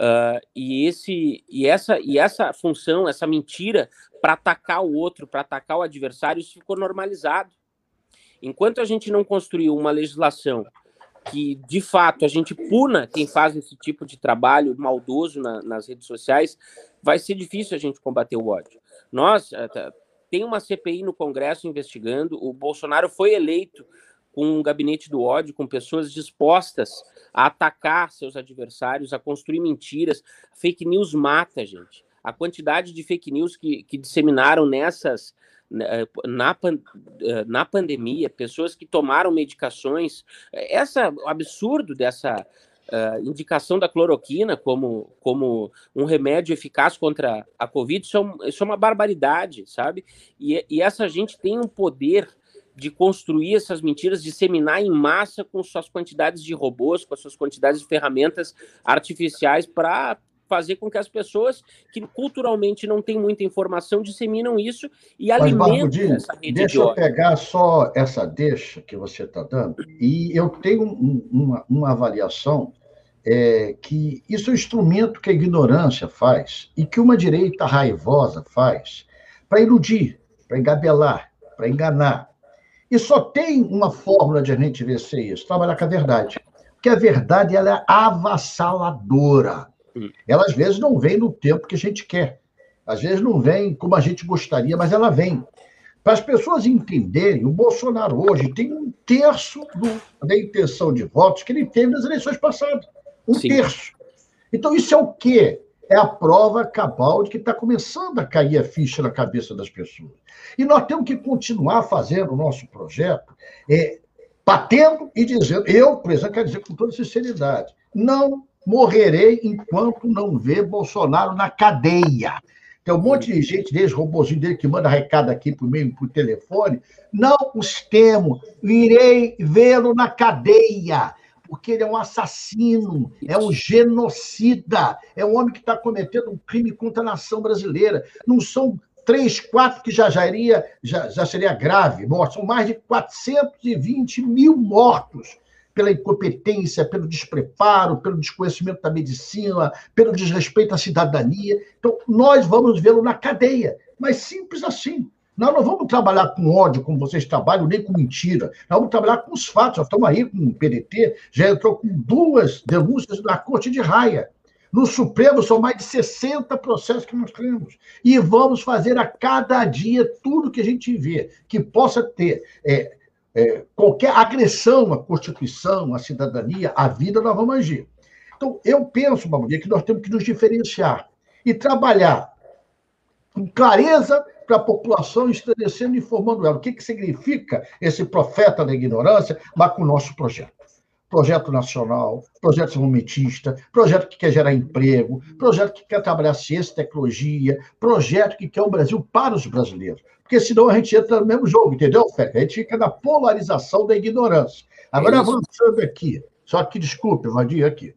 ah, e, esse, e, essa, e essa função, essa mentira para atacar o outro, para atacar o adversário, isso ficou normalizado. Enquanto a gente não construiu uma legislação que de fato a gente puna quem faz esse tipo de trabalho maldoso na, nas redes sociais, vai ser difícil a gente combater o ódio. Nós eh, tem uma CPI no Congresso investigando, o Bolsonaro foi eleito com um gabinete do ódio, com pessoas dispostas a atacar seus adversários, a construir mentiras. Fake news mata, gente. A quantidade de fake news que, que disseminaram nessas na, eh, na pandemia, pessoas que tomaram medicações. Essa, o absurdo dessa uh, indicação da cloroquina como, como um remédio eficaz contra a Covid, isso é, um, isso é uma barbaridade, sabe? E, e essa gente tem um poder de construir essas mentiras, disseminar em massa com suas quantidades de robôs, com suas quantidades de ferramentas artificiais para fazer com que as pessoas que culturalmente não têm muita informação disseminam isso e Mas, alimentam essa rede Deixa eu pegar só essa deixa que você está dando, e eu tenho um, uma, uma avaliação é, que isso é um instrumento que a ignorância faz e que uma direita raivosa faz para iludir, para engabelar, para enganar. E só tem uma fórmula de a gente vencer isso: trabalhar com a verdade. Porque a verdade ela é avassaladora. Ela às vezes não vem no tempo que a gente quer. Às vezes não vem como a gente gostaria, mas ela vem. Para as pessoas entenderem, o Bolsonaro hoje tem um terço do, da intenção de votos que ele teve nas eleições passadas. Um Sim. terço. Então, isso é o quê? É a prova cabal de que está começando a cair a ficha na cabeça das pessoas. E nós temos que continuar fazendo o nosso projeto, é, batendo e dizendo, eu, por exemplo, quero dizer com toda sinceridade, não morrerei enquanto não ver Bolsonaro na cadeia. Tem um monte de gente, desde robozinho dele, que manda recado aqui por meio por telefone. Não os temo, irei vê-lo na cadeia porque ele é um assassino, é um genocida, é um homem que está cometendo um crime contra a nação brasileira. Não são três, quatro que já, já, iria, já, já seria grave são mais de 420 mil mortos pela incompetência, pelo despreparo, pelo desconhecimento da medicina, pelo desrespeito à cidadania. Então, nós vamos vê-lo na cadeia, mas simples assim. Nós não vamos trabalhar com ódio, como vocês trabalham, nem com mentira. Nós vamos trabalhar com os fatos. Nós estamos aí com o PDT, já entrou com duas denúncias na Corte de Raia. No Supremo são mais de 60 processos que nós temos. E vamos fazer a cada dia tudo que a gente vê que possa ter é, é, qualquer agressão à Constituição, à cidadania, à vida, nós vamos agir. Então, eu penso, Babudia, que nós temos que nos diferenciar e trabalhar com clareza para a população, esclarecendo e informando ela o que, que significa esse profeta da ignorância, mas com o nosso projeto. Projeto nacional, projeto desenvolvimentista, projeto que quer gerar emprego, projeto que quer trabalhar ciência e tecnologia, projeto que quer o Brasil para os brasileiros. Porque senão a gente entra no mesmo jogo, entendeu, Félix? A gente fica na polarização da ignorância. Agora, é avançando aqui, só que desculpe, Vadir, aqui.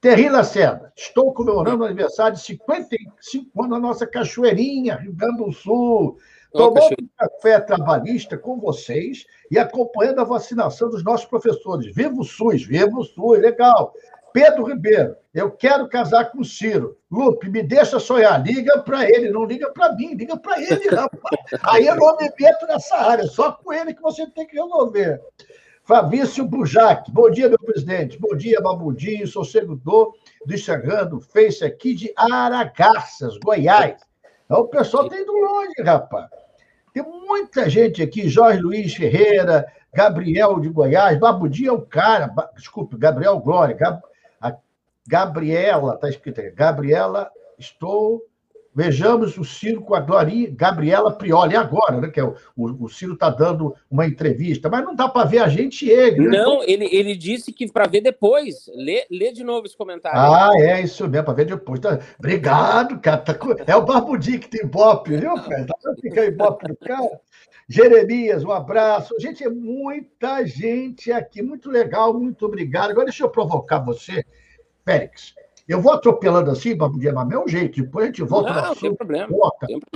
Terri Lacerda, estou comemorando o aniversário de 55 anos da nossa Cachoeirinha, Rio Grande do Sul. Tomando um café trabalhista com vocês e acompanhando a vacinação dos nossos professores. Viva o SUS, viva o SUS, legal. Pedro Ribeiro, eu quero casar com o Ciro. Lupe, me deixa sonhar. Liga para ele, não liga para mim, liga para ele, rapaz. Aí eu não me meto nessa área, só com ele que você tem que resolver. Fabrício Bujac, bom dia, meu presidente. Bom dia, Babudinho. Sou seguidor do Instagram, do Face aqui de Aragarças, Goiás. Então, o pessoal está indo longe, rapaz. Tem muita gente aqui, Jorge Luiz Ferreira, Gabriel de Goiás, Babudinho é o cara, desculpe, Gabriel Glória, Gab, Gabriela, está escrito aí, Gabriela, estou Vejamos o Ciro com a Glori, Gabriela Prioli agora, né? Que é o, o, o Ciro está dando uma entrevista, mas não dá para ver a gente e ele. Né? Não, ele, ele disse que para ver depois. Lê, lê de novo esse comentário. Ah, é isso mesmo, para ver depois. Tá... Obrigado, cara. Tá... É o Barbudinho que tem bop, viu, cara? Tá ficar bop do cara. Jeremias, um abraço. Gente, é muita gente aqui, muito legal, muito obrigado. Agora deixa eu provocar você, Félix. Eu vou atropelando assim, mas é um jeito. Depois a gente volta não, no Tem problema.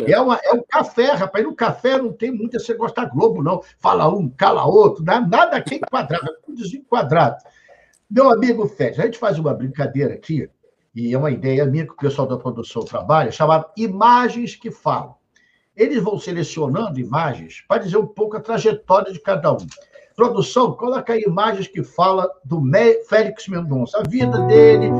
É, uma, é um café, rapaz. No café não tem muito negócio da Globo, não. Fala um, cala outro, nada aqui enquadrado, é tudo desenquadrado. Meu amigo Félix, a gente faz uma brincadeira aqui, e é uma ideia minha que o pessoal da produção trabalha, chamada Imagens que Falam. Eles vão selecionando imagens para dizer um pouco a trajetória de cada um. Produção, coloca aí imagens que fala do Félix Mendonça, a vida dele,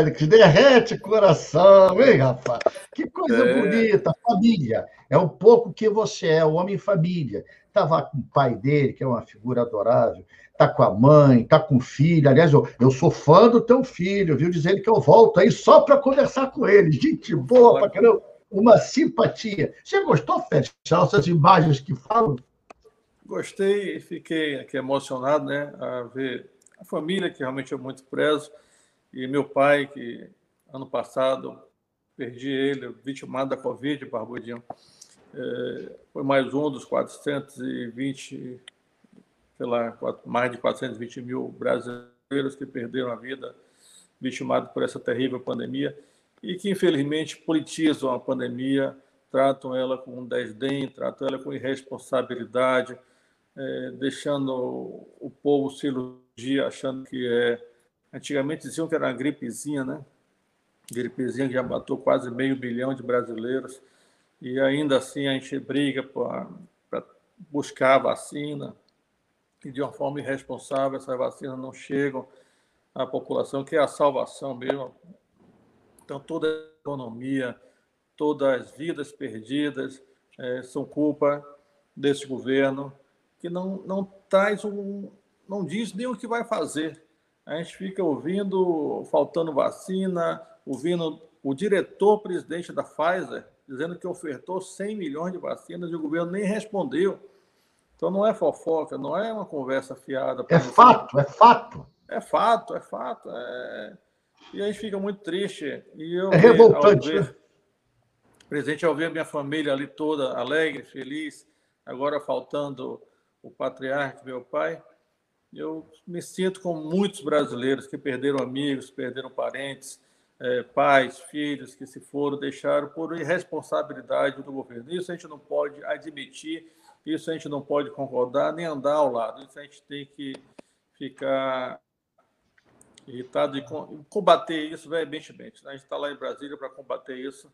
Félix, derrete o coração, hein, rapaz? Que coisa é. bonita, família. É um pouco que você é, o homem família. Estava com o pai dele, que é uma figura adorável, tá com a mãe, tá com o filho. Aliás, eu, eu sou fã do teu filho, viu? Dizendo que eu volto aí só para conversar com ele. Gente boa pra caramba, uma simpatia. Você gostou, Félix, dessas imagens que falam? Gostei e fiquei aqui emocionado, né, a ver a família, que realmente eu muito prezo, e meu pai, que ano passado perdi ele, vitimado da Covid, Barbudinho, é, foi mais um dos 420, sei lá, mais de 420 mil brasileiros que perderam a vida vitimados por essa terrível pandemia e que, infelizmente, politizam a pandemia, tratam ela com desdém, tratam ela com irresponsabilidade, é, deixando o povo se iludir, achando que é. Antigamente diziam que era uma gripezinha, né? Gripezinha que já matou quase meio bilhão de brasileiros, e ainda assim a gente briga para buscar a vacina, e de uma forma irresponsável essas vacinas não chegam à população, que é a salvação mesmo. Então, toda a economia, todas as vidas perdidas é, são culpa desse governo, que não, não traz um. não diz nem o que vai fazer. A gente fica ouvindo faltando vacina, ouvindo o diretor-presidente da Pfizer dizendo que ofertou 100 milhões de vacinas e o governo nem respondeu. Então não é fofoca, não é uma conversa fiada. É fato, é fato. É fato, é fato. É... E a gente fica muito triste. E eu é revoltante. Ver, né? presente ao ver a minha família ali toda alegre, feliz, agora faltando o patriarca, meu pai, eu me sinto como muitos brasileiros que perderam amigos, perderam parentes, é, pais, filhos que se foram, deixaram por irresponsabilidade do governo. Isso a gente não pode admitir, isso a gente não pode concordar, nem andar ao lado. Isso a gente tem que ficar irritado e combater isso veementemente. A gente está lá em Brasília para combater isso.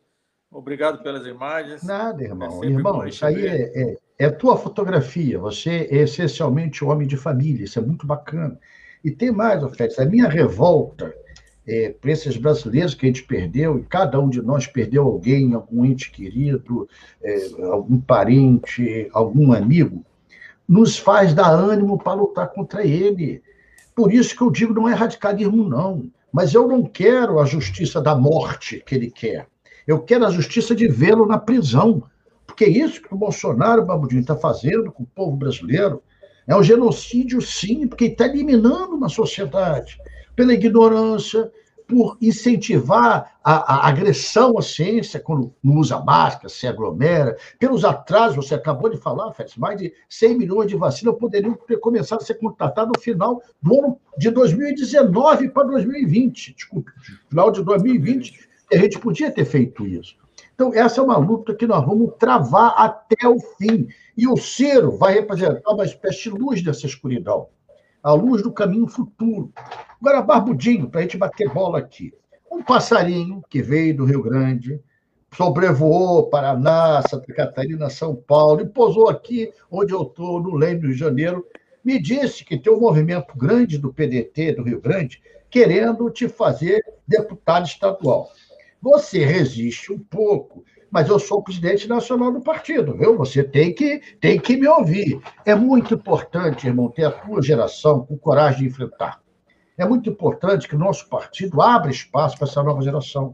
Obrigado pelas imagens. Nada, irmão. É irmão, isso aí é, é, é tua fotografia. Você é essencialmente homem de família. Isso é muito bacana. E tem mais, Félix, a minha revolta é, para esses brasileiros que a gente perdeu, e cada um de nós perdeu alguém, algum ente querido, é, algum parente, algum amigo, nos faz dar ânimo para lutar contra ele. Por isso que eu digo, não é radicalismo, não. Mas eu não quero a justiça da morte que ele quer. Eu quero a justiça de vê-lo na prisão. Porque é isso que o Bolsonaro, Babudinho, está fazendo com o povo brasileiro. É um genocídio, sim, porque está eliminando uma sociedade pela ignorância, por incentivar a, a, agressão à ciência, quando não usa máscara, se aglomera, pelos atrasos, você acabou de falar, Félix, mais de 100 milhões de vacinas poderiam ter começado a ser contratadas no final do ano de 2019 para 2020. Desculpe, final de 2020 a gente podia ter feito isso. Então, essa é uma luta que nós vamos travar até o fim. E o Ciro vai representar uma espécie de luz dessa escuridão a luz do caminho futuro. Agora, Barbudinho, para a gente bater bola aqui. Um passarinho que veio do Rio Grande, sobrevoou Paraná, Santa Catarina, São Paulo e pousou aqui onde eu estou, no Leme, Rio de Janeiro, me disse que tem um movimento grande do PDT do Rio Grande querendo te fazer deputado estadual. Você resiste um pouco, mas eu sou presidente nacional do partido, viu? Você tem que, tem que me ouvir. É muito importante, irmão, ter a tua geração com coragem de enfrentar. É muito importante que o nosso partido abra espaço para essa nova geração,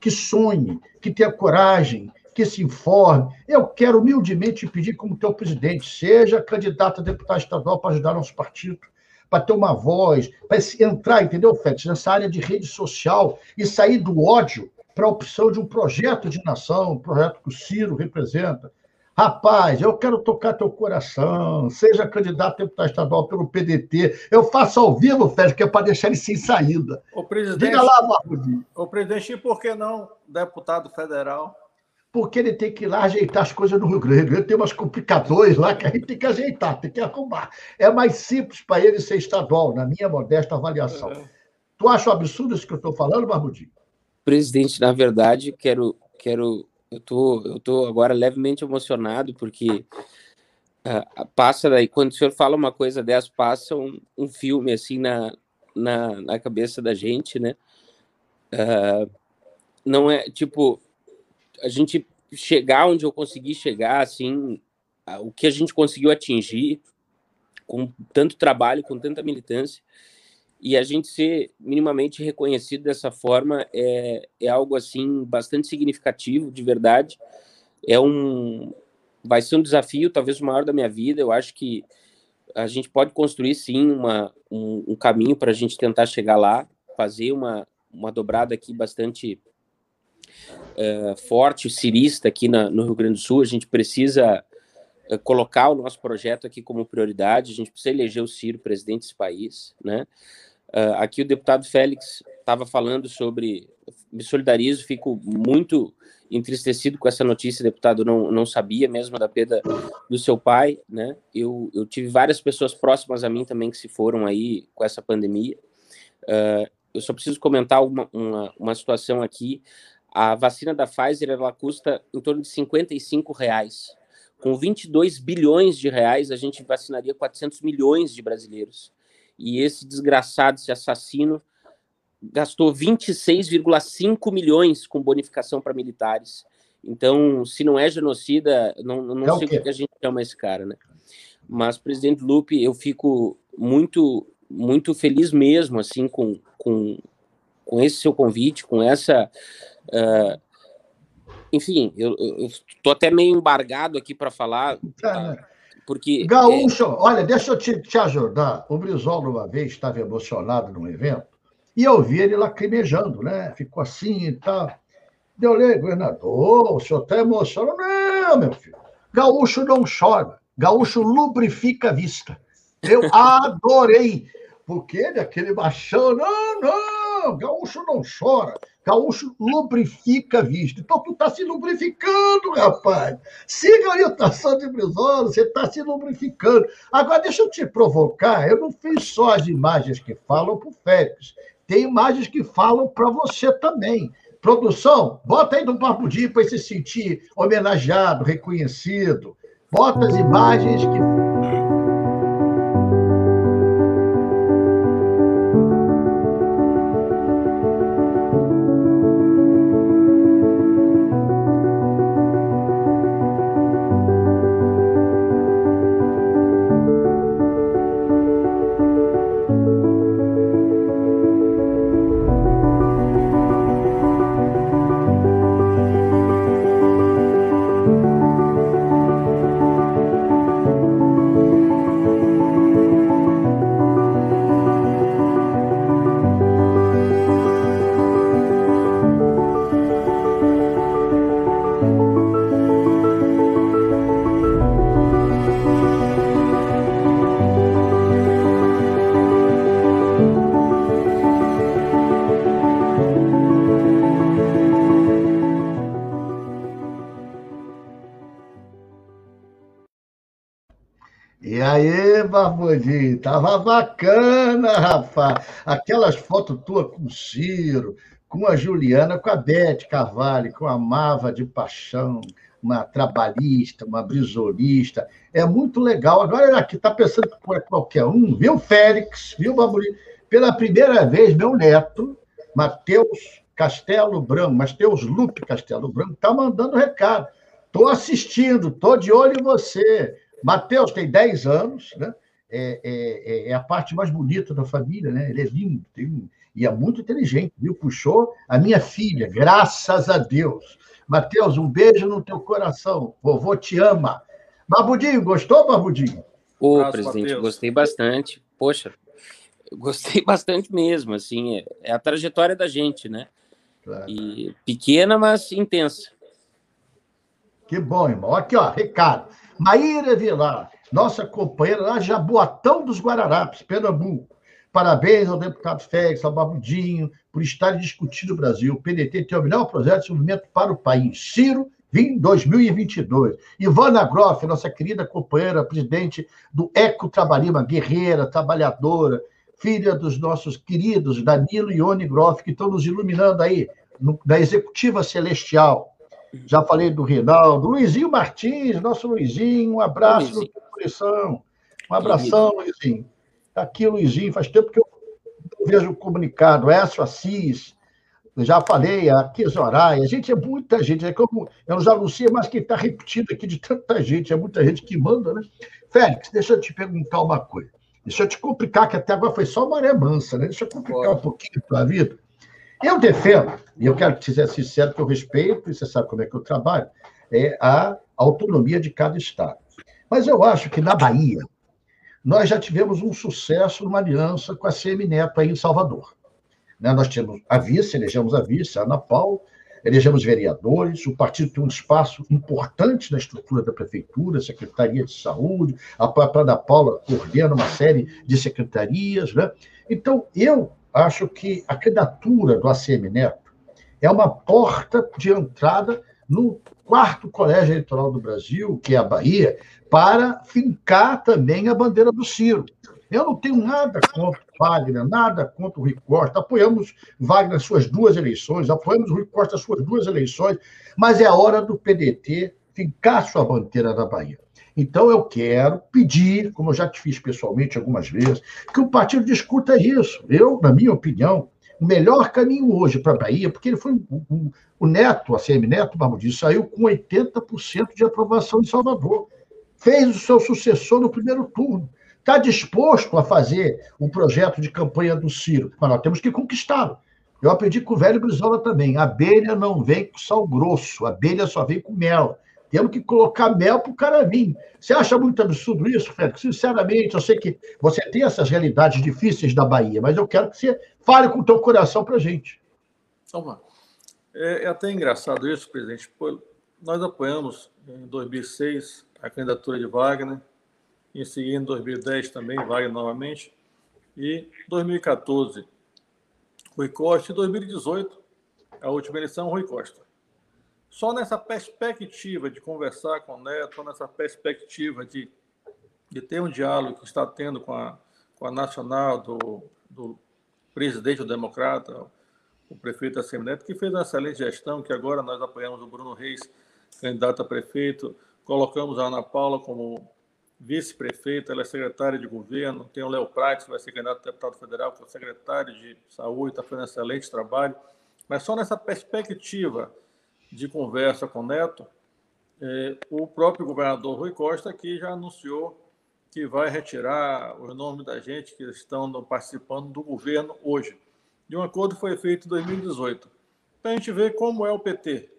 que sonhe, que tenha coragem, que se informe. Eu quero humildemente pedir, como teu presidente, seja candidato a deputado estadual para ajudar nosso partido para ter uma voz, para entrar, entendeu, Félix, nessa área de rede social e sair do ódio para a opção de um projeto de nação, um projeto que o Ciro representa. Rapaz, eu quero tocar teu coração, seja candidato a deputado estadual pelo PDT. Eu faço ao vivo, Félix, que é para deixar ele sem saída. O presidente, Diga lá, Barbudinho. O presidente, e por que não deputado federal? Porque ele tem que ir lá ajeitar as coisas no Rio Grande. Ele tem umas complicadores lá que a gente tem que ajeitar, tem que arrumar. É mais simples para ele ser estadual, na minha modesta avaliação. É. Tu acha um absurdo isso que eu estou falando, Barbudinho? Presidente, na verdade, quero, quero, eu tô, eu tô agora levemente emocionado porque uh, passa daí quando o senhor fala uma coisa dessa, passa um, um filme assim na, na, na cabeça da gente, né? Uh, não é tipo a gente chegar onde eu consegui chegar, assim, o que a gente conseguiu atingir com tanto trabalho, com tanta militância, e a gente ser minimamente reconhecido dessa forma é, é algo assim bastante significativo, de verdade. É um vai ser um desafio, talvez o maior da minha vida. Eu acho que a gente pode construir sim uma, um, um caminho para a gente tentar chegar lá, fazer uma, uma dobrada aqui bastante uh, forte, cirista aqui na, no Rio Grande do Sul. A gente precisa uh, colocar o nosso projeto aqui como prioridade. A gente precisa eleger o Ciro presidente desse país, né? Uh, aqui o deputado Félix estava falando sobre. Me solidarizo, fico muito entristecido com essa notícia, deputado. Não, não sabia mesmo da perda do seu pai, né? Eu, eu tive várias pessoas próximas a mim também que se foram aí com essa pandemia. Uh, eu só preciso comentar uma, uma, uma situação aqui. A vacina da Pfizer ela custa em torno de 55 reais. Com 22 bilhões de reais, a gente vacinaria 400 milhões de brasileiros. E esse desgraçado, esse assassino, gastou 26,5 milhões com bonificação para militares. Então, se não é genocida, não, não é sei o que a gente chama esse cara, né? Mas, presidente Lupe, eu fico muito, muito feliz mesmo, assim, com, com, com esse seu convite, com essa Uh, enfim, eu, estou até meio embargado aqui para falar, tá, né? Porque... Gaúcho, é... olha, deixa eu te, te ajudar. O Brizola, uma vez, estava emocionado num evento, e eu vi ele lacrimejando, né? Ficou assim e tal. Eu olhei, governador, o senhor está emocionado? Não, meu filho. Gaúcho não chora. Gaúcho lubrifica a vista. Eu adorei. Porque ele, aquele machão, não, não, gaúcho não chora. Gaúcho lubrifica a vista. Então, tu está se lubrificando, rapaz. Siga a orientação de Brizola, você está se lubrificando. Agora, deixa eu te provocar. Eu não fiz só as imagens que falam para o Félix. Tem imagens que falam para você também. Produção, bota aí do Papo Dia para se sentir homenageado, reconhecido. Bota as imagens que Barbudinho, tava bacana, rapaz. Aquelas fotos tuas com o Ciro, com a Juliana, com a Bete Carvalho, com a Mava de Paixão, uma trabalhista, uma brisolista. É muito legal. Agora aqui está pensando que qualquer um, viu, Félix, viu, Barbudinho? Pela primeira vez, meu neto, Matheus Castelo Branco, Matheus Lupe Castelo Branco, está mandando recado. Estou assistindo, estou de olho em você. Matheus tem 10 anos, né? É, é, é, é, a parte mais bonita da família, né? Ele é lindo tem, e é muito inteligente, viu? Puxou a minha filha, graças a Deus. Matheus, um beijo no teu coração. Vovô te ama. Barbudinho, gostou, Barbudinho? Ô, presidente, Mateus. gostei bastante. Poxa, gostei bastante mesmo, assim, é, é, a trajetória da gente, né? Claro. E pequena, mas intensa. Que bom, irmão. Aqui, ó, recado. Maíra Vilar, nossa companheira lá, Jaboatão dos Guararapes, Pernambuco. Parabéns ao deputado Félix, ao Babudinho, por estarem discutindo o Brasil. O PDT tem o melhor projeto de desenvolvimento para o país. Ciro, vim 2022. Ivana Groff, nossa querida companheira, presidente do Eco Trabalhima, guerreira, trabalhadora, filha dos nossos queridos Danilo e Ione Groff, que estão nos iluminando aí no, na Executiva Celestial. Já falei do Rinaldo. Luizinho Martins, nosso Luizinho, um abraço no coração. Um abração, Luizinho. Está aqui, Luizinho. Faz tempo que eu não vejo o comunicado. Écio Assis, já falei, aqui Zoraia, a gente é muita gente, é como eu já não sei mais quem está repetindo aqui de tanta gente, é muita gente que manda, né? Félix, deixa eu te perguntar uma coisa. Deixa eu te complicar, que até agora foi só maré mansa, né? Deixa eu complicar um pouquinho a tua vida. Eu defendo, e eu quero que seja sincero, que eu respeito, e você sabe como é que eu trabalho, é a autonomia de cada Estado. Mas eu acho que na Bahia, nós já tivemos um sucesso numa aliança com a CM Neto aí em Salvador. Né? Nós tínhamos a vice, elegemos a vice, a Ana Paula, elegemos vereadores, o partido tem um espaço importante na estrutura da prefeitura, Secretaria de Saúde, a própria Ana Paula coordena uma série de secretarias. Né? Então, eu acho que a candidatura do ACM Neto é uma porta de entrada no quarto colégio eleitoral do Brasil, que é a Bahia, para fincar também a bandeira do Ciro. Eu não tenho nada contra Wagner, nada contra o Rui Costa. Apoiamos Wagner nas suas duas eleições, apoiamos o Rui Costa nas suas duas eleições, mas é a hora do PDT fincar sua bandeira na Bahia. Então, eu quero pedir, como eu já te fiz pessoalmente algumas vezes, que o partido discuta isso. Eu, na minha opinião, o melhor caminho hoje para a Bahia, porque ele foi o, o Neto, a CM Neto, dizer, saiu com 80% de aprovação em Salvador. Fez o seu sucessor no primeiro turno está disposto a fazer um projeto de campanha do Ciro, mas nós temos que conquistá-lo. Eu aprendi com o velho Brizola também. A abelha não vem com sal grosso, a abelha só vem com mel. Temos que colocar mel para o cara vir. Você acha muito absurdo isso, Félix? Sinceramente, eu sei que você tem essas realidades difíceis da Bahia, mas eu quero que você fale com o teu coração para a gente. Vamos É, é até engraçado isso, presidente. Nós apoiamos em 2006 a candidatura de Wagner, em seguida, em 2010 também, Wagner novamente, e 2014, Rui Costa, e 2018, a última eleição, Rui Costa. Só nessa perspectiva de conversar com o Neto, nessa perspectiva de, de ter um diálogo que está tendo com a, com a nacional do, do presidente do Democrata, o prefeito Assemi Neto, que fez uma excelente gestão, que agora nós apoiamos o Bruno Reis, candidato a prefeito, colocamos a Ana Paula como vice-prefeita, ela é secretária de governo, tem o Léo Prates, que vai ser candidato a deputado federal, que é secretário de saúde, está fazendo excelente trabalho. Mas só nessa perspectiva de conversa com o Neto, é, o próprio governador Rui Costa aqui já anunciou que vai retirar os nomes da gente que estão participando do governo hoje. E um acordo foi feito em 2018. Para a gente ver como é o PT.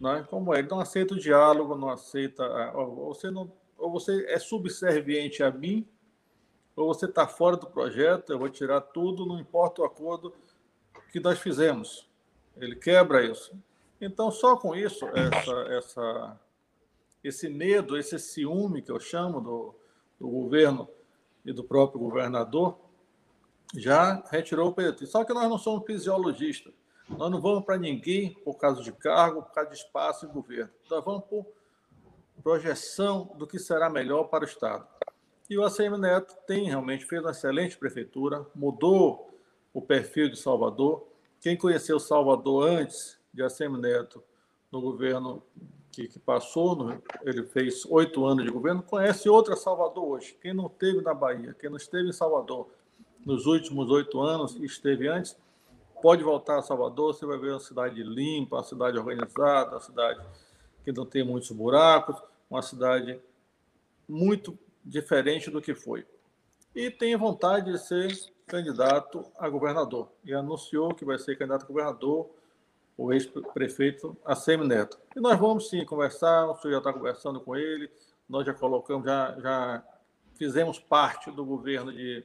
Né? Como é, ele não aceita o diálogo, não aceita. Você não ou você é subserviente a mim, ou você está fora do projeto, eu vou tirar tudo, não importa o acordo que nós fizemos. Ele quebra isso. Então, só com isso, essa, essa, esse medo, esse ciúme que eu chamo do, do governo e do próprio governador, já retirou o PT. Só que nós não somos fisiologistas. Nós não vamos para ninguém por causa de cargo, por causa de espaço e governo. Nós vamos por projeção do que será melhor para o Estado. E o ACM Neto tem realmente fez uma excelente prefeitura, mudou o perfil de Salvador. Quem conheceu Salvador antes de ACM Neto no governo que, que passou, no, ele fez oito anos de governo, conhece outra Salvador hoje. Quem não esteve na Bahia, quem não esteve em Salvador nos últimos oito anos e esteve antes, pode voltar a Salvador, você vai ver uma cidade limpa, uma cidade organizada, uma cidade que não tem muitos buracos, uma cidade muito diferente do que foi. E tem vontade de ser candidato a governador. E anunciou que vai ser candidato a governador o ex-prefeito Assemi Neto. E nós vamos sim conversar, o senhor já está conversando com ele, nós já colocamos, já, já fizemos parte do governo de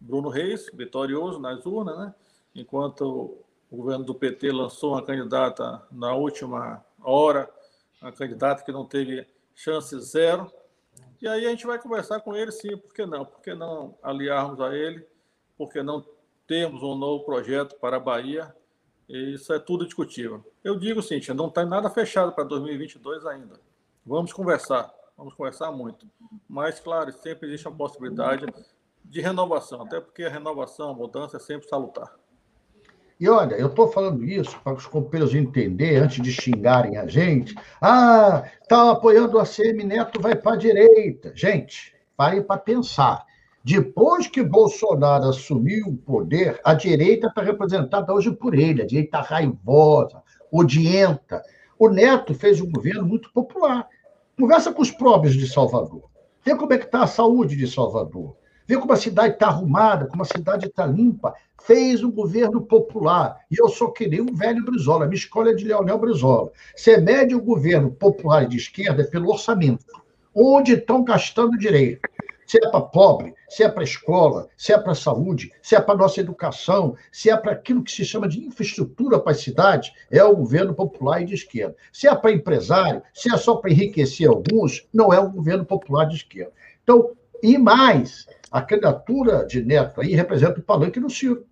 Bruno Reis, vitorioso nas urnas, né? enquanto o governo do PT lançou uma candidata na última hora, uma candidata que não teve chance zero. E aí a gente vai conversar com ele, sim, por que não? Por que não aliarmos a ele? Por que não temos um novo projeto para a Bahia? Isso é tudo discutível. Eu digo sim, não está nada fechado para 2022 ainda. Vamos conversar, vamos conversar muito. Mas, claro, sempre existe a possibilidade de renovação, até porque a renovação, a mudança é sempre salutar. E olha, eu estou falando isso para os companheiros entenderem, antes de xingarem a gente. Ah, está apoiando a CM Neto, vai para a direita. Gente, parem para pensar. Depois que Bolsonaro assumiu o poder, a direita está representada hoje por ele, a direita raivosa, odienta. O Neto fez um governo muito popular. Conversa com os pobres de Salvador. Vê como é que está a saúde de Salvador. Vê como a cidade está arrumada, como a cidade está limpa. Fez um governo popular. E eu só queria um velho Brizola. Minha escolha é de Leonel Brizola. Você mede o governo popular de esquerda pelo orçamento. Onde estão gastando direito? Se é para pobre, se é para escola, se é para saúde, se é para nossa educação, se é para aquilo que se chama de infraestrutura para as cidades, é o governo popular e de esquerda. Se é para empresário, se é só para enriquecer alguns, não é o governo popular de esquerda. Então, e mais, a candidatura de Neto aí representa o palanque do Ciro.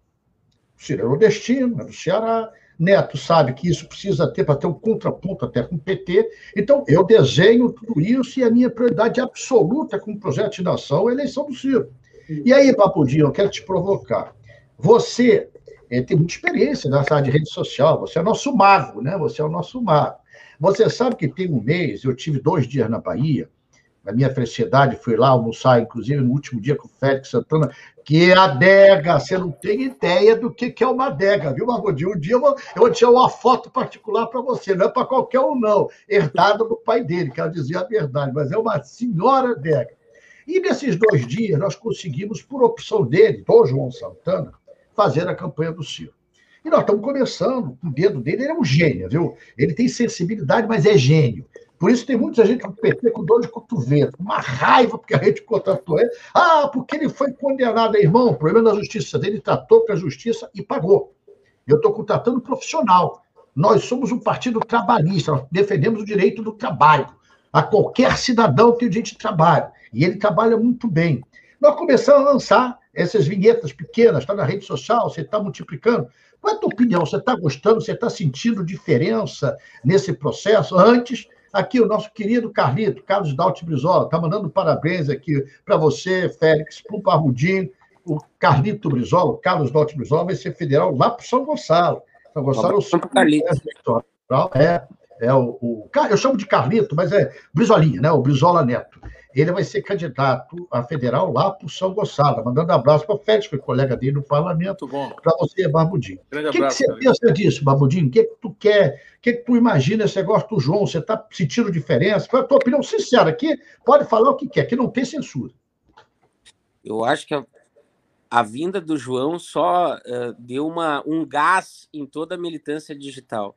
O Ciro é nordestino, é do Ceará. Neto sabe que isso precisa ter para ter um contraponto até com o PT. Então, eu desenho tudo isso e a minha prioridade absoluta com o projeto de nação é a eleição do Ciro. E aí, Papudinho, eu quero te provocar. Você é, tem muita experiência nessa área de rede social, você é nosso mago, né? Você é o nosso mago. Você sabe que tem um mês, eu tive dois dias na Bahia, a minha felicidade, fui lá almoçar, inclusive, no último dia com o Félix Santana, que é adega, você não tem ideia do que, é uma adega, viu, Margodinho? Um dia eu vou, tirar uma foto particular para você, não é para qualquer um, não, herdada do pai dele, quero dizer a verdade, mas é uma senhora adega. E nesses dois dias, nós conseguimos, por opção dele, do João Santana, fazer a campanha do Ciro. E nós estamos começando, o dedo dele, ele é um gênio, viu? Ele tem sensibilidade, mas é gênio. Por isso tem muita gente do PT com dor de cotovelo, uma raiva porque a gente contratou ele. Ah, porque ele foi condenado, irmão. O problema da justiça dele tratou com a justiça e pagou. Eu estou contratando profissional. Nós somos um partido trabalhista, nós defendemos o direito do trabalho. A qualquer cidadão tem o direito de trabalho. E ele trabalha muito bem. Nós começamos a lançar essas vinhetas pequenas, está na rede social, você está multiplicando. Qual é a tua opinião? Você está gostando? Você está sentindo diferença nesse processo? Antes, Aqui o nosso querido Carlito, Carlos Dalti Brizola, está mandando parabéns aqui para você, Félix, para o Parrudinho, o Carlito Brizola, o Carlos Dalti Brizola vai ser federal lá para São Gonçalo. São Gonçalo é o São. É, é o, o, eu chamo de Carlito, mas é Brizolinha, né? O Brizola Neto ele vai ser candidato a federal lá para o São Gonçalo. Mandando um abraço para o Félix, que é colega dele no parlamento, para você, Barbudinho. O que, que, você pensa disso, Barbudinho? O que, que tu quer? O que, que tu imagina esse negócio do João? Você está sentindo diferença? Qual é a tua opinião sincera aqui? Pode falar o que quer, que não tem censura. Eu acho que a, a vinda do João só uh, deu uma, um gás em toda a militância digital.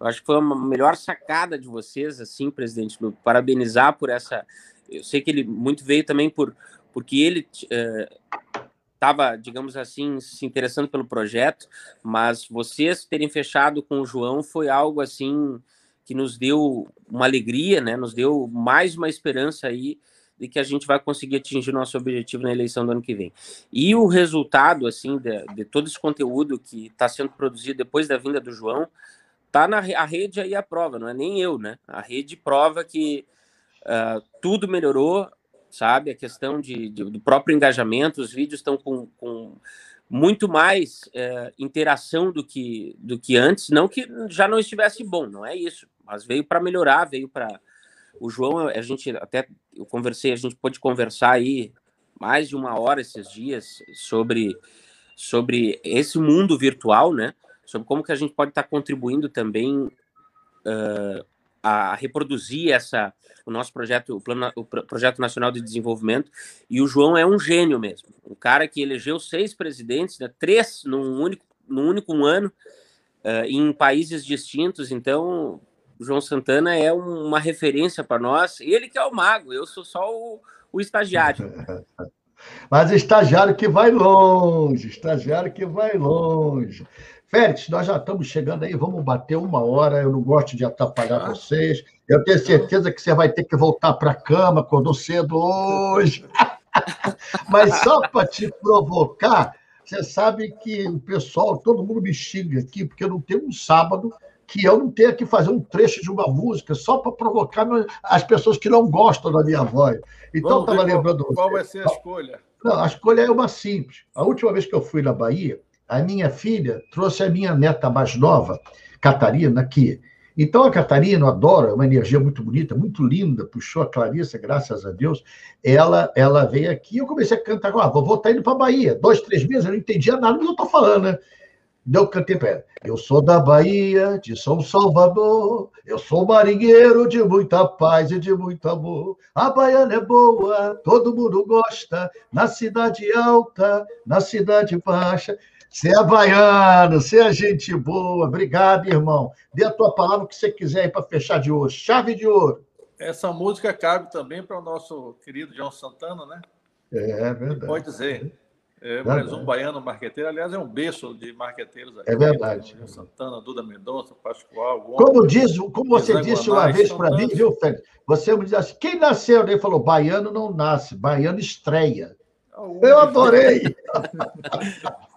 Eu acho que foi a melhor sacada de vocês, assim, presidente, parabenizar por essa eu sei que ele muito veio também por porque ele estava, uh, digamos assim, se interessando pelo projeto, mas vocês terem fechado com o João foi algo assim que nos deu uma alegria, né? Nos deu mais uma esperança aí de que a gente vai conseguir atingir nosso objetivo na eleição do ano que vem. E o resultado, assim, de, de todo esse conteúdo que está sendo produzido depois da vinda do João, tá na a rede aí a prova, não é nem eu, né? A rede prova que Uh, tudo melhorou, sabe? A questão de, de, do próprio engajamento, os vídeos estão com, com muito mais uh, interação do que, do que antes. Não que já não estivesse bom, não é isso, mas veio para melhorar, veio para. O João, a gente até eu conversei, a gente pôde conversar aí mais de uma hora esses dias sobre, sobre esse mundo virtual, né? Sobre como que a gente pode estar tá contribuindo também uh, a reproduzir essa o nosso projeto, o, plano, o projeto nacional de desenvolvimento. E o João é um gênio mesmo, um cara que elegeu seis presidentes, né, três num único, num único ano, uh, em países distintos. Então, o João Santana é um, uma referência para nós. Ele que é o mago, eu sou só o, o estagiário. Mas estagiário que vai longe, estagiário que vai longe. Félix, nós já estamos chegando aí, vamos bater uma hora. Eu não gosto de atrapalhar ah. vocês. Eu tenho certeza que você vai ter que voltar para a cama, acordou cedo hoje. Mas só para te provocar, você sabe que o pessoal, todo mundo me xinga aqui, porque eu não tenho um sábado que eu não tenha que fazer um trecho de uma música só para provocar as pessoas que não gostam da minha voz. Então, estava lembrando. Qual, qual vai ser a escolha? Não, a escolha é uma simples. A última vez que eu fui na Bahia, a minha filha trouxe a minha neta mais nova, Catarina, aqui. Então a Catarina, eu adoro, é uma energia muito bonita, muito linda, puxou a Clarissa, graças a Deus. Ela ela veio aqui, eu comecei a cantar, ah, vou estar indo para Bahia. Dois, três meses, eu não entendia nada do que eu estou falando, né? Eu cantei para ela. Eu sou da Bahia, de São Salvador. Eu sou marinheiro de muita paz e de muito amor. A baiana é boa, todo mundo gosta. Na cidade alta, na cidade baixa. Você é baiano, você é gente boa. Obrigado, irmão. Dê a tua palavra que você quiser aí para fechar de hoje. Chave de ouro. Essa música cabe também para o nosso querido João Santana, né? É verdade. Pode dizer. É mais um baiano marqueteiro, aliás, é um berço de marqueteiros aqui. É verdade. Né? Santana, Duda Mendonça, Pascoal. Gomes, como, diz, como você disse uma vez para mim, viu, Félix? Você me disse assim: quem nasceu? Ele falou: baiano não nasce, baiano estreia. É Eu adorei!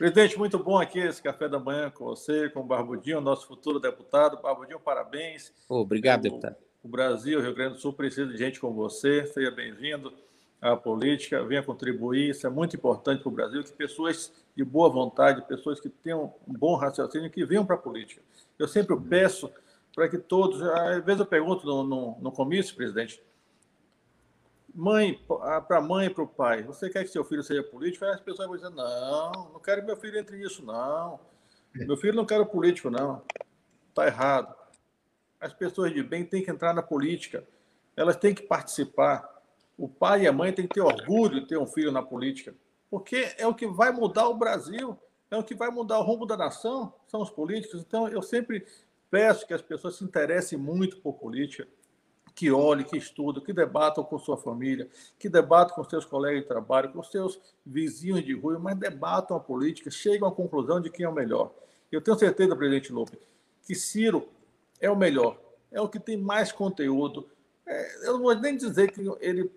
Presidente, muito bom aqui esse café da manhã com você, com o Barbudinho, nosso futuro deputado. Barbudinho, parabéns. Obrigado, o, deputado. O Brasil, o Rio Grande do Sul precisa de gente como você. Seja bem-vindo à política, venha contribuir. Isso é muito importante para o Brasil, que pessoas de boa vontade, pessoas que tenham um bom raciocínio, que venham para a política. Eu sempre peço para que todos, às vezes eu pergunto no, no, no comício, presidente, mãe, para a mãe e para o pai, você quer que seu filho seja político? Aí as pessoas vão dizer, não, não quero que meu filho entre nisso, não. Meu filho não quer político, não. Está errado. As pessoas de bem têm que entrar na política. Elas têm que participar. O pai e a mãe têm que ter orgulho de ter um filho na política. Porque é o que vai mudar o Brasil. É o que vai mudar o rumo da nação, são os políticos. Então, eu sempre peço que as pessoas se interessem muito por política que olhem, que estudem, que debatam com sua família, que debatam com seus colegas de trabalho, com seus vizinhos de rua, mas debatam a política, chegam à conclusão de quem é o melhor. Eu tenho certeza, presidente Lopes, que Ciro é o melhor, é o que tem mais conteúdo. É, eu não vou nem dizer que ele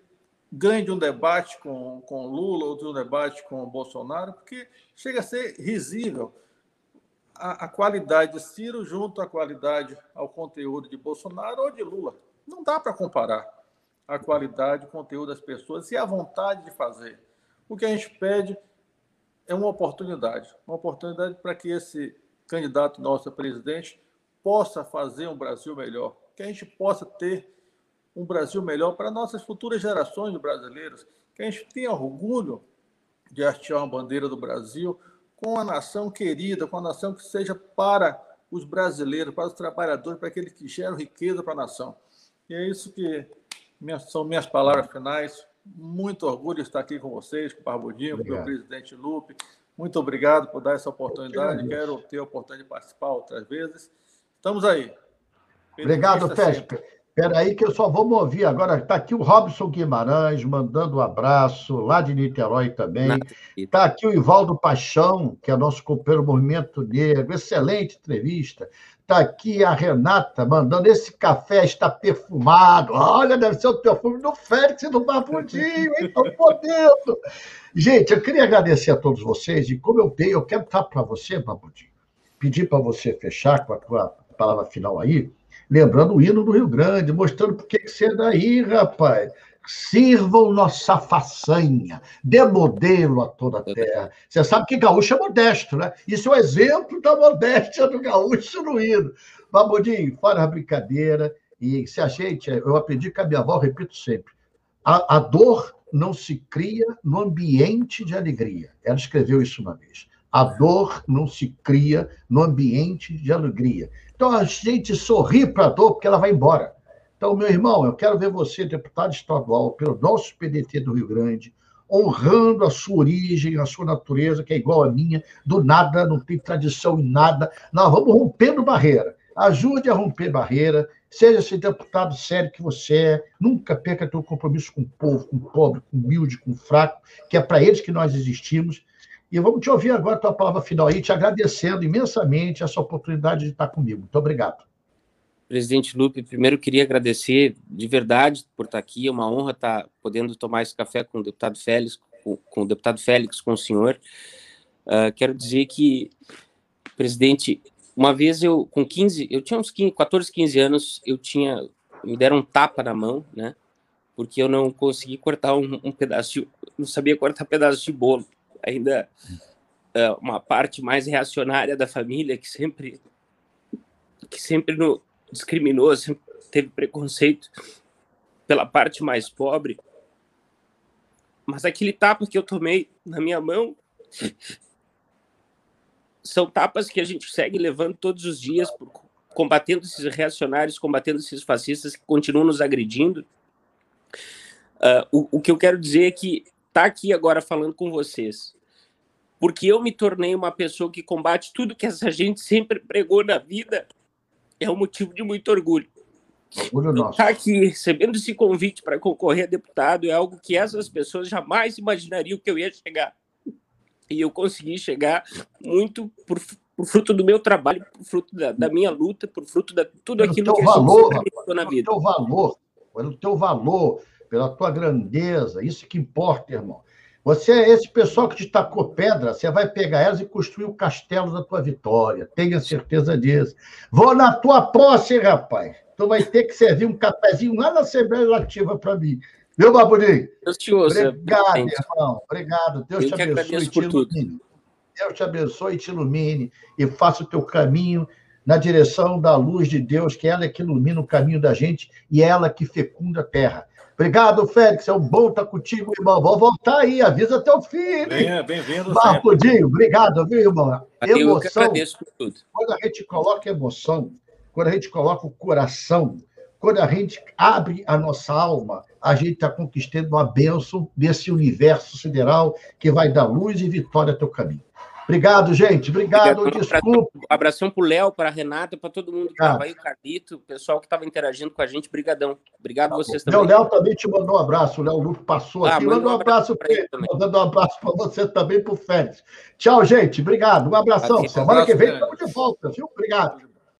ganhe de um debate com, com Lula ou de um debate com Bolsonaro, porque chega a ser risível a, a qualidade de Ciro junto à qualidade ao conteúdo de Bolsonaro ou de Lula. Não dá para comparar a qualidade, o conteúdo das pessoas e a vontade de fazer. O que a gente pede é uma oportunidade, uma oportunidade para que esse candidato nosso a presidente possa fazer um Brasil melhor, que a gente possa ter um Brasil melhor para nossas futuras gerações de brasileiros, que a gente tenha orgulho de hastear uma bandeira do Brasil com a nação querida, com a nação que seja para os brasileiros, para os trabalhadores, para aqueles que geram riqueza para a nação. E é isso que minhas, são minhas palavras finais. Muito orgulho de estar aqui com vocês, com o Barbudinho, com o presidente Lupe. Muito obrigado por dar essa oportunidade. Quero ter a oportunidade de participar outras vezes. Estamos aí. Obrigado, Fesper. Espera aí que eu só vou mover agora. Está aqui o Robson Guimarães mandando um abraço, lá de Niterói também. Está aqui o Ivaldo Paixão, que é nosso companheiro do Movimento Negro. Excelente entrevista. Está aqui a Renata mandando esse café está perfumado. Olha, deve ser o perfume do Félix e do Barbudinho, hein? Estão podendo. Gente, eu queria agradecer a todos vocês e como eu dei, eu quero estar para você, Barbudinho, pedir para você fechar com a tua palavra final aí, lembrando o hino do Rio Grande, mostrando por que você é daí, rapaz sirvam nossa façanha, dê modelo a toda a terra. Você sabe que gaúcho é modesto, né? Isso é o um exemplo da modéstia do gaúcho no hino. Babudinho, fora a brincadeira, e se a gente, eu aprendi com a minha avó, repito sempre, a, a dor não se cria no ambiente de alegria. Ela escreveu isso uma vez. A dor não se cria no ambiente de alegria. Então a gente sorri para a dor porque ela vai embora. Então, meu irmão, eu quero ver você, deputado estadual, pelo nosso PDT do Rio Grande, honrando a sua origem, a sua natureza, que é igual à minha, do nada, não tem tradição em nada. Nós vamos rompendo barreira. Ajude a romper barreira, seja esse deputado sério que você é, nunca perca teu compromisso com o povo, com o pobre, com o humilde, com o fraco, que é para eles que nós existimos. E vamos te ouvir agora a tua palavra final aí, te agradecendo imensamente essa oportunidade de estar comigo. Muito obrigado. Presidente Lupe, primeiro queria agradecer de verdade por estar aqui. É uma honra estar podendo tomar esse café com o deputado Félix, com, com o deputado Félix, com o senhor. Uh, quero dizer que, presidente, uma vez eu, com 15, eu tinha uns 15, 14, 15 anos, eu tinha, me deram um tapa na mão, né? Porque eu não consegui cortar um, um pedaço, de, não sabia cortar pedaço de bolo. Ainda uh, uma parte mais reacionária da família que sempre que sempre no, discriminou, sempre teve preconceito pela parte mais pobre. Mas aquele tapa que eu tomei na minha mão são tapas que a gente segue levando todos os dias, combatendo esses reacionários, combatendo esses fascistas que continuam nos agredindo. Uh, o, o que eu quero dizer é que tá aqui agora falando com vocês, porque eu me tornei uma pessoa que combate tudo que essa gente sempre pregou na vida, é um motivo de muito orgulho. Orgulho nosso. Estar tá aqui recebendo esse convite para concorrer a deputado é algo que essas pessoas jamais imaginariam que eu ia chegar. E eu consegui chegar muito por, por fruto do meu trabalho, por fruto da, da minha luta, por fruto de tudo aquilo que valor, a gente na vida. Pelo teu valor, pelo teu valor, pela tua grandeza, isso que importa, irmão. Você é esse pessoal que te tacou pedra, você vai pegar elas e construir o castelo da tua vitória. Tenha certeza disso. Vou na tua posse, rapaz. Tu vai ter que servir um cafezinho lá na Assembleia Legislativa para mim. Viu, Baburinho? Deus te ouça. Obrigado, irmão. Obrigado. Deus Eu te abençoe e te ilumine. Deus te abençoe e te ilumine e faça o teu caminho na direção da luz de Deus, que é ela é que ilumina o caminho da gente e é ela que fecunda a terra. Obrigado, Félix. É um bom estar contigo, irmão. Vou voltar aí, avisa teu filho. Bem-vindo. Barbudinho, obrigado, viu, irmão? Eu emoção. Quando a gente coloca emoção, quando a gente coloca o coração, quando a gente abre a nossa alma, a gente está conquistando uma bênção desse universo sideral que vai dar luz e vitória ao teu caminho. Obrigado, gente. Obrigado. Obrigado desculpa. Um abração para o Léo, para a Renata, para todo mundo que estava aí, o Carlito, o pessoal que estava interagindo com a gente. Brigadão. Obrigado a vocês também. O Léo também te mandou um abraço. O Léo Luco passou ah, aqui. Manda um abraço para ele. Mandando um abraço para você também, para o Félix. Tchau, gente. Obrigado. Um abração. Semana que vem estamos de volta, viu? Obrigado.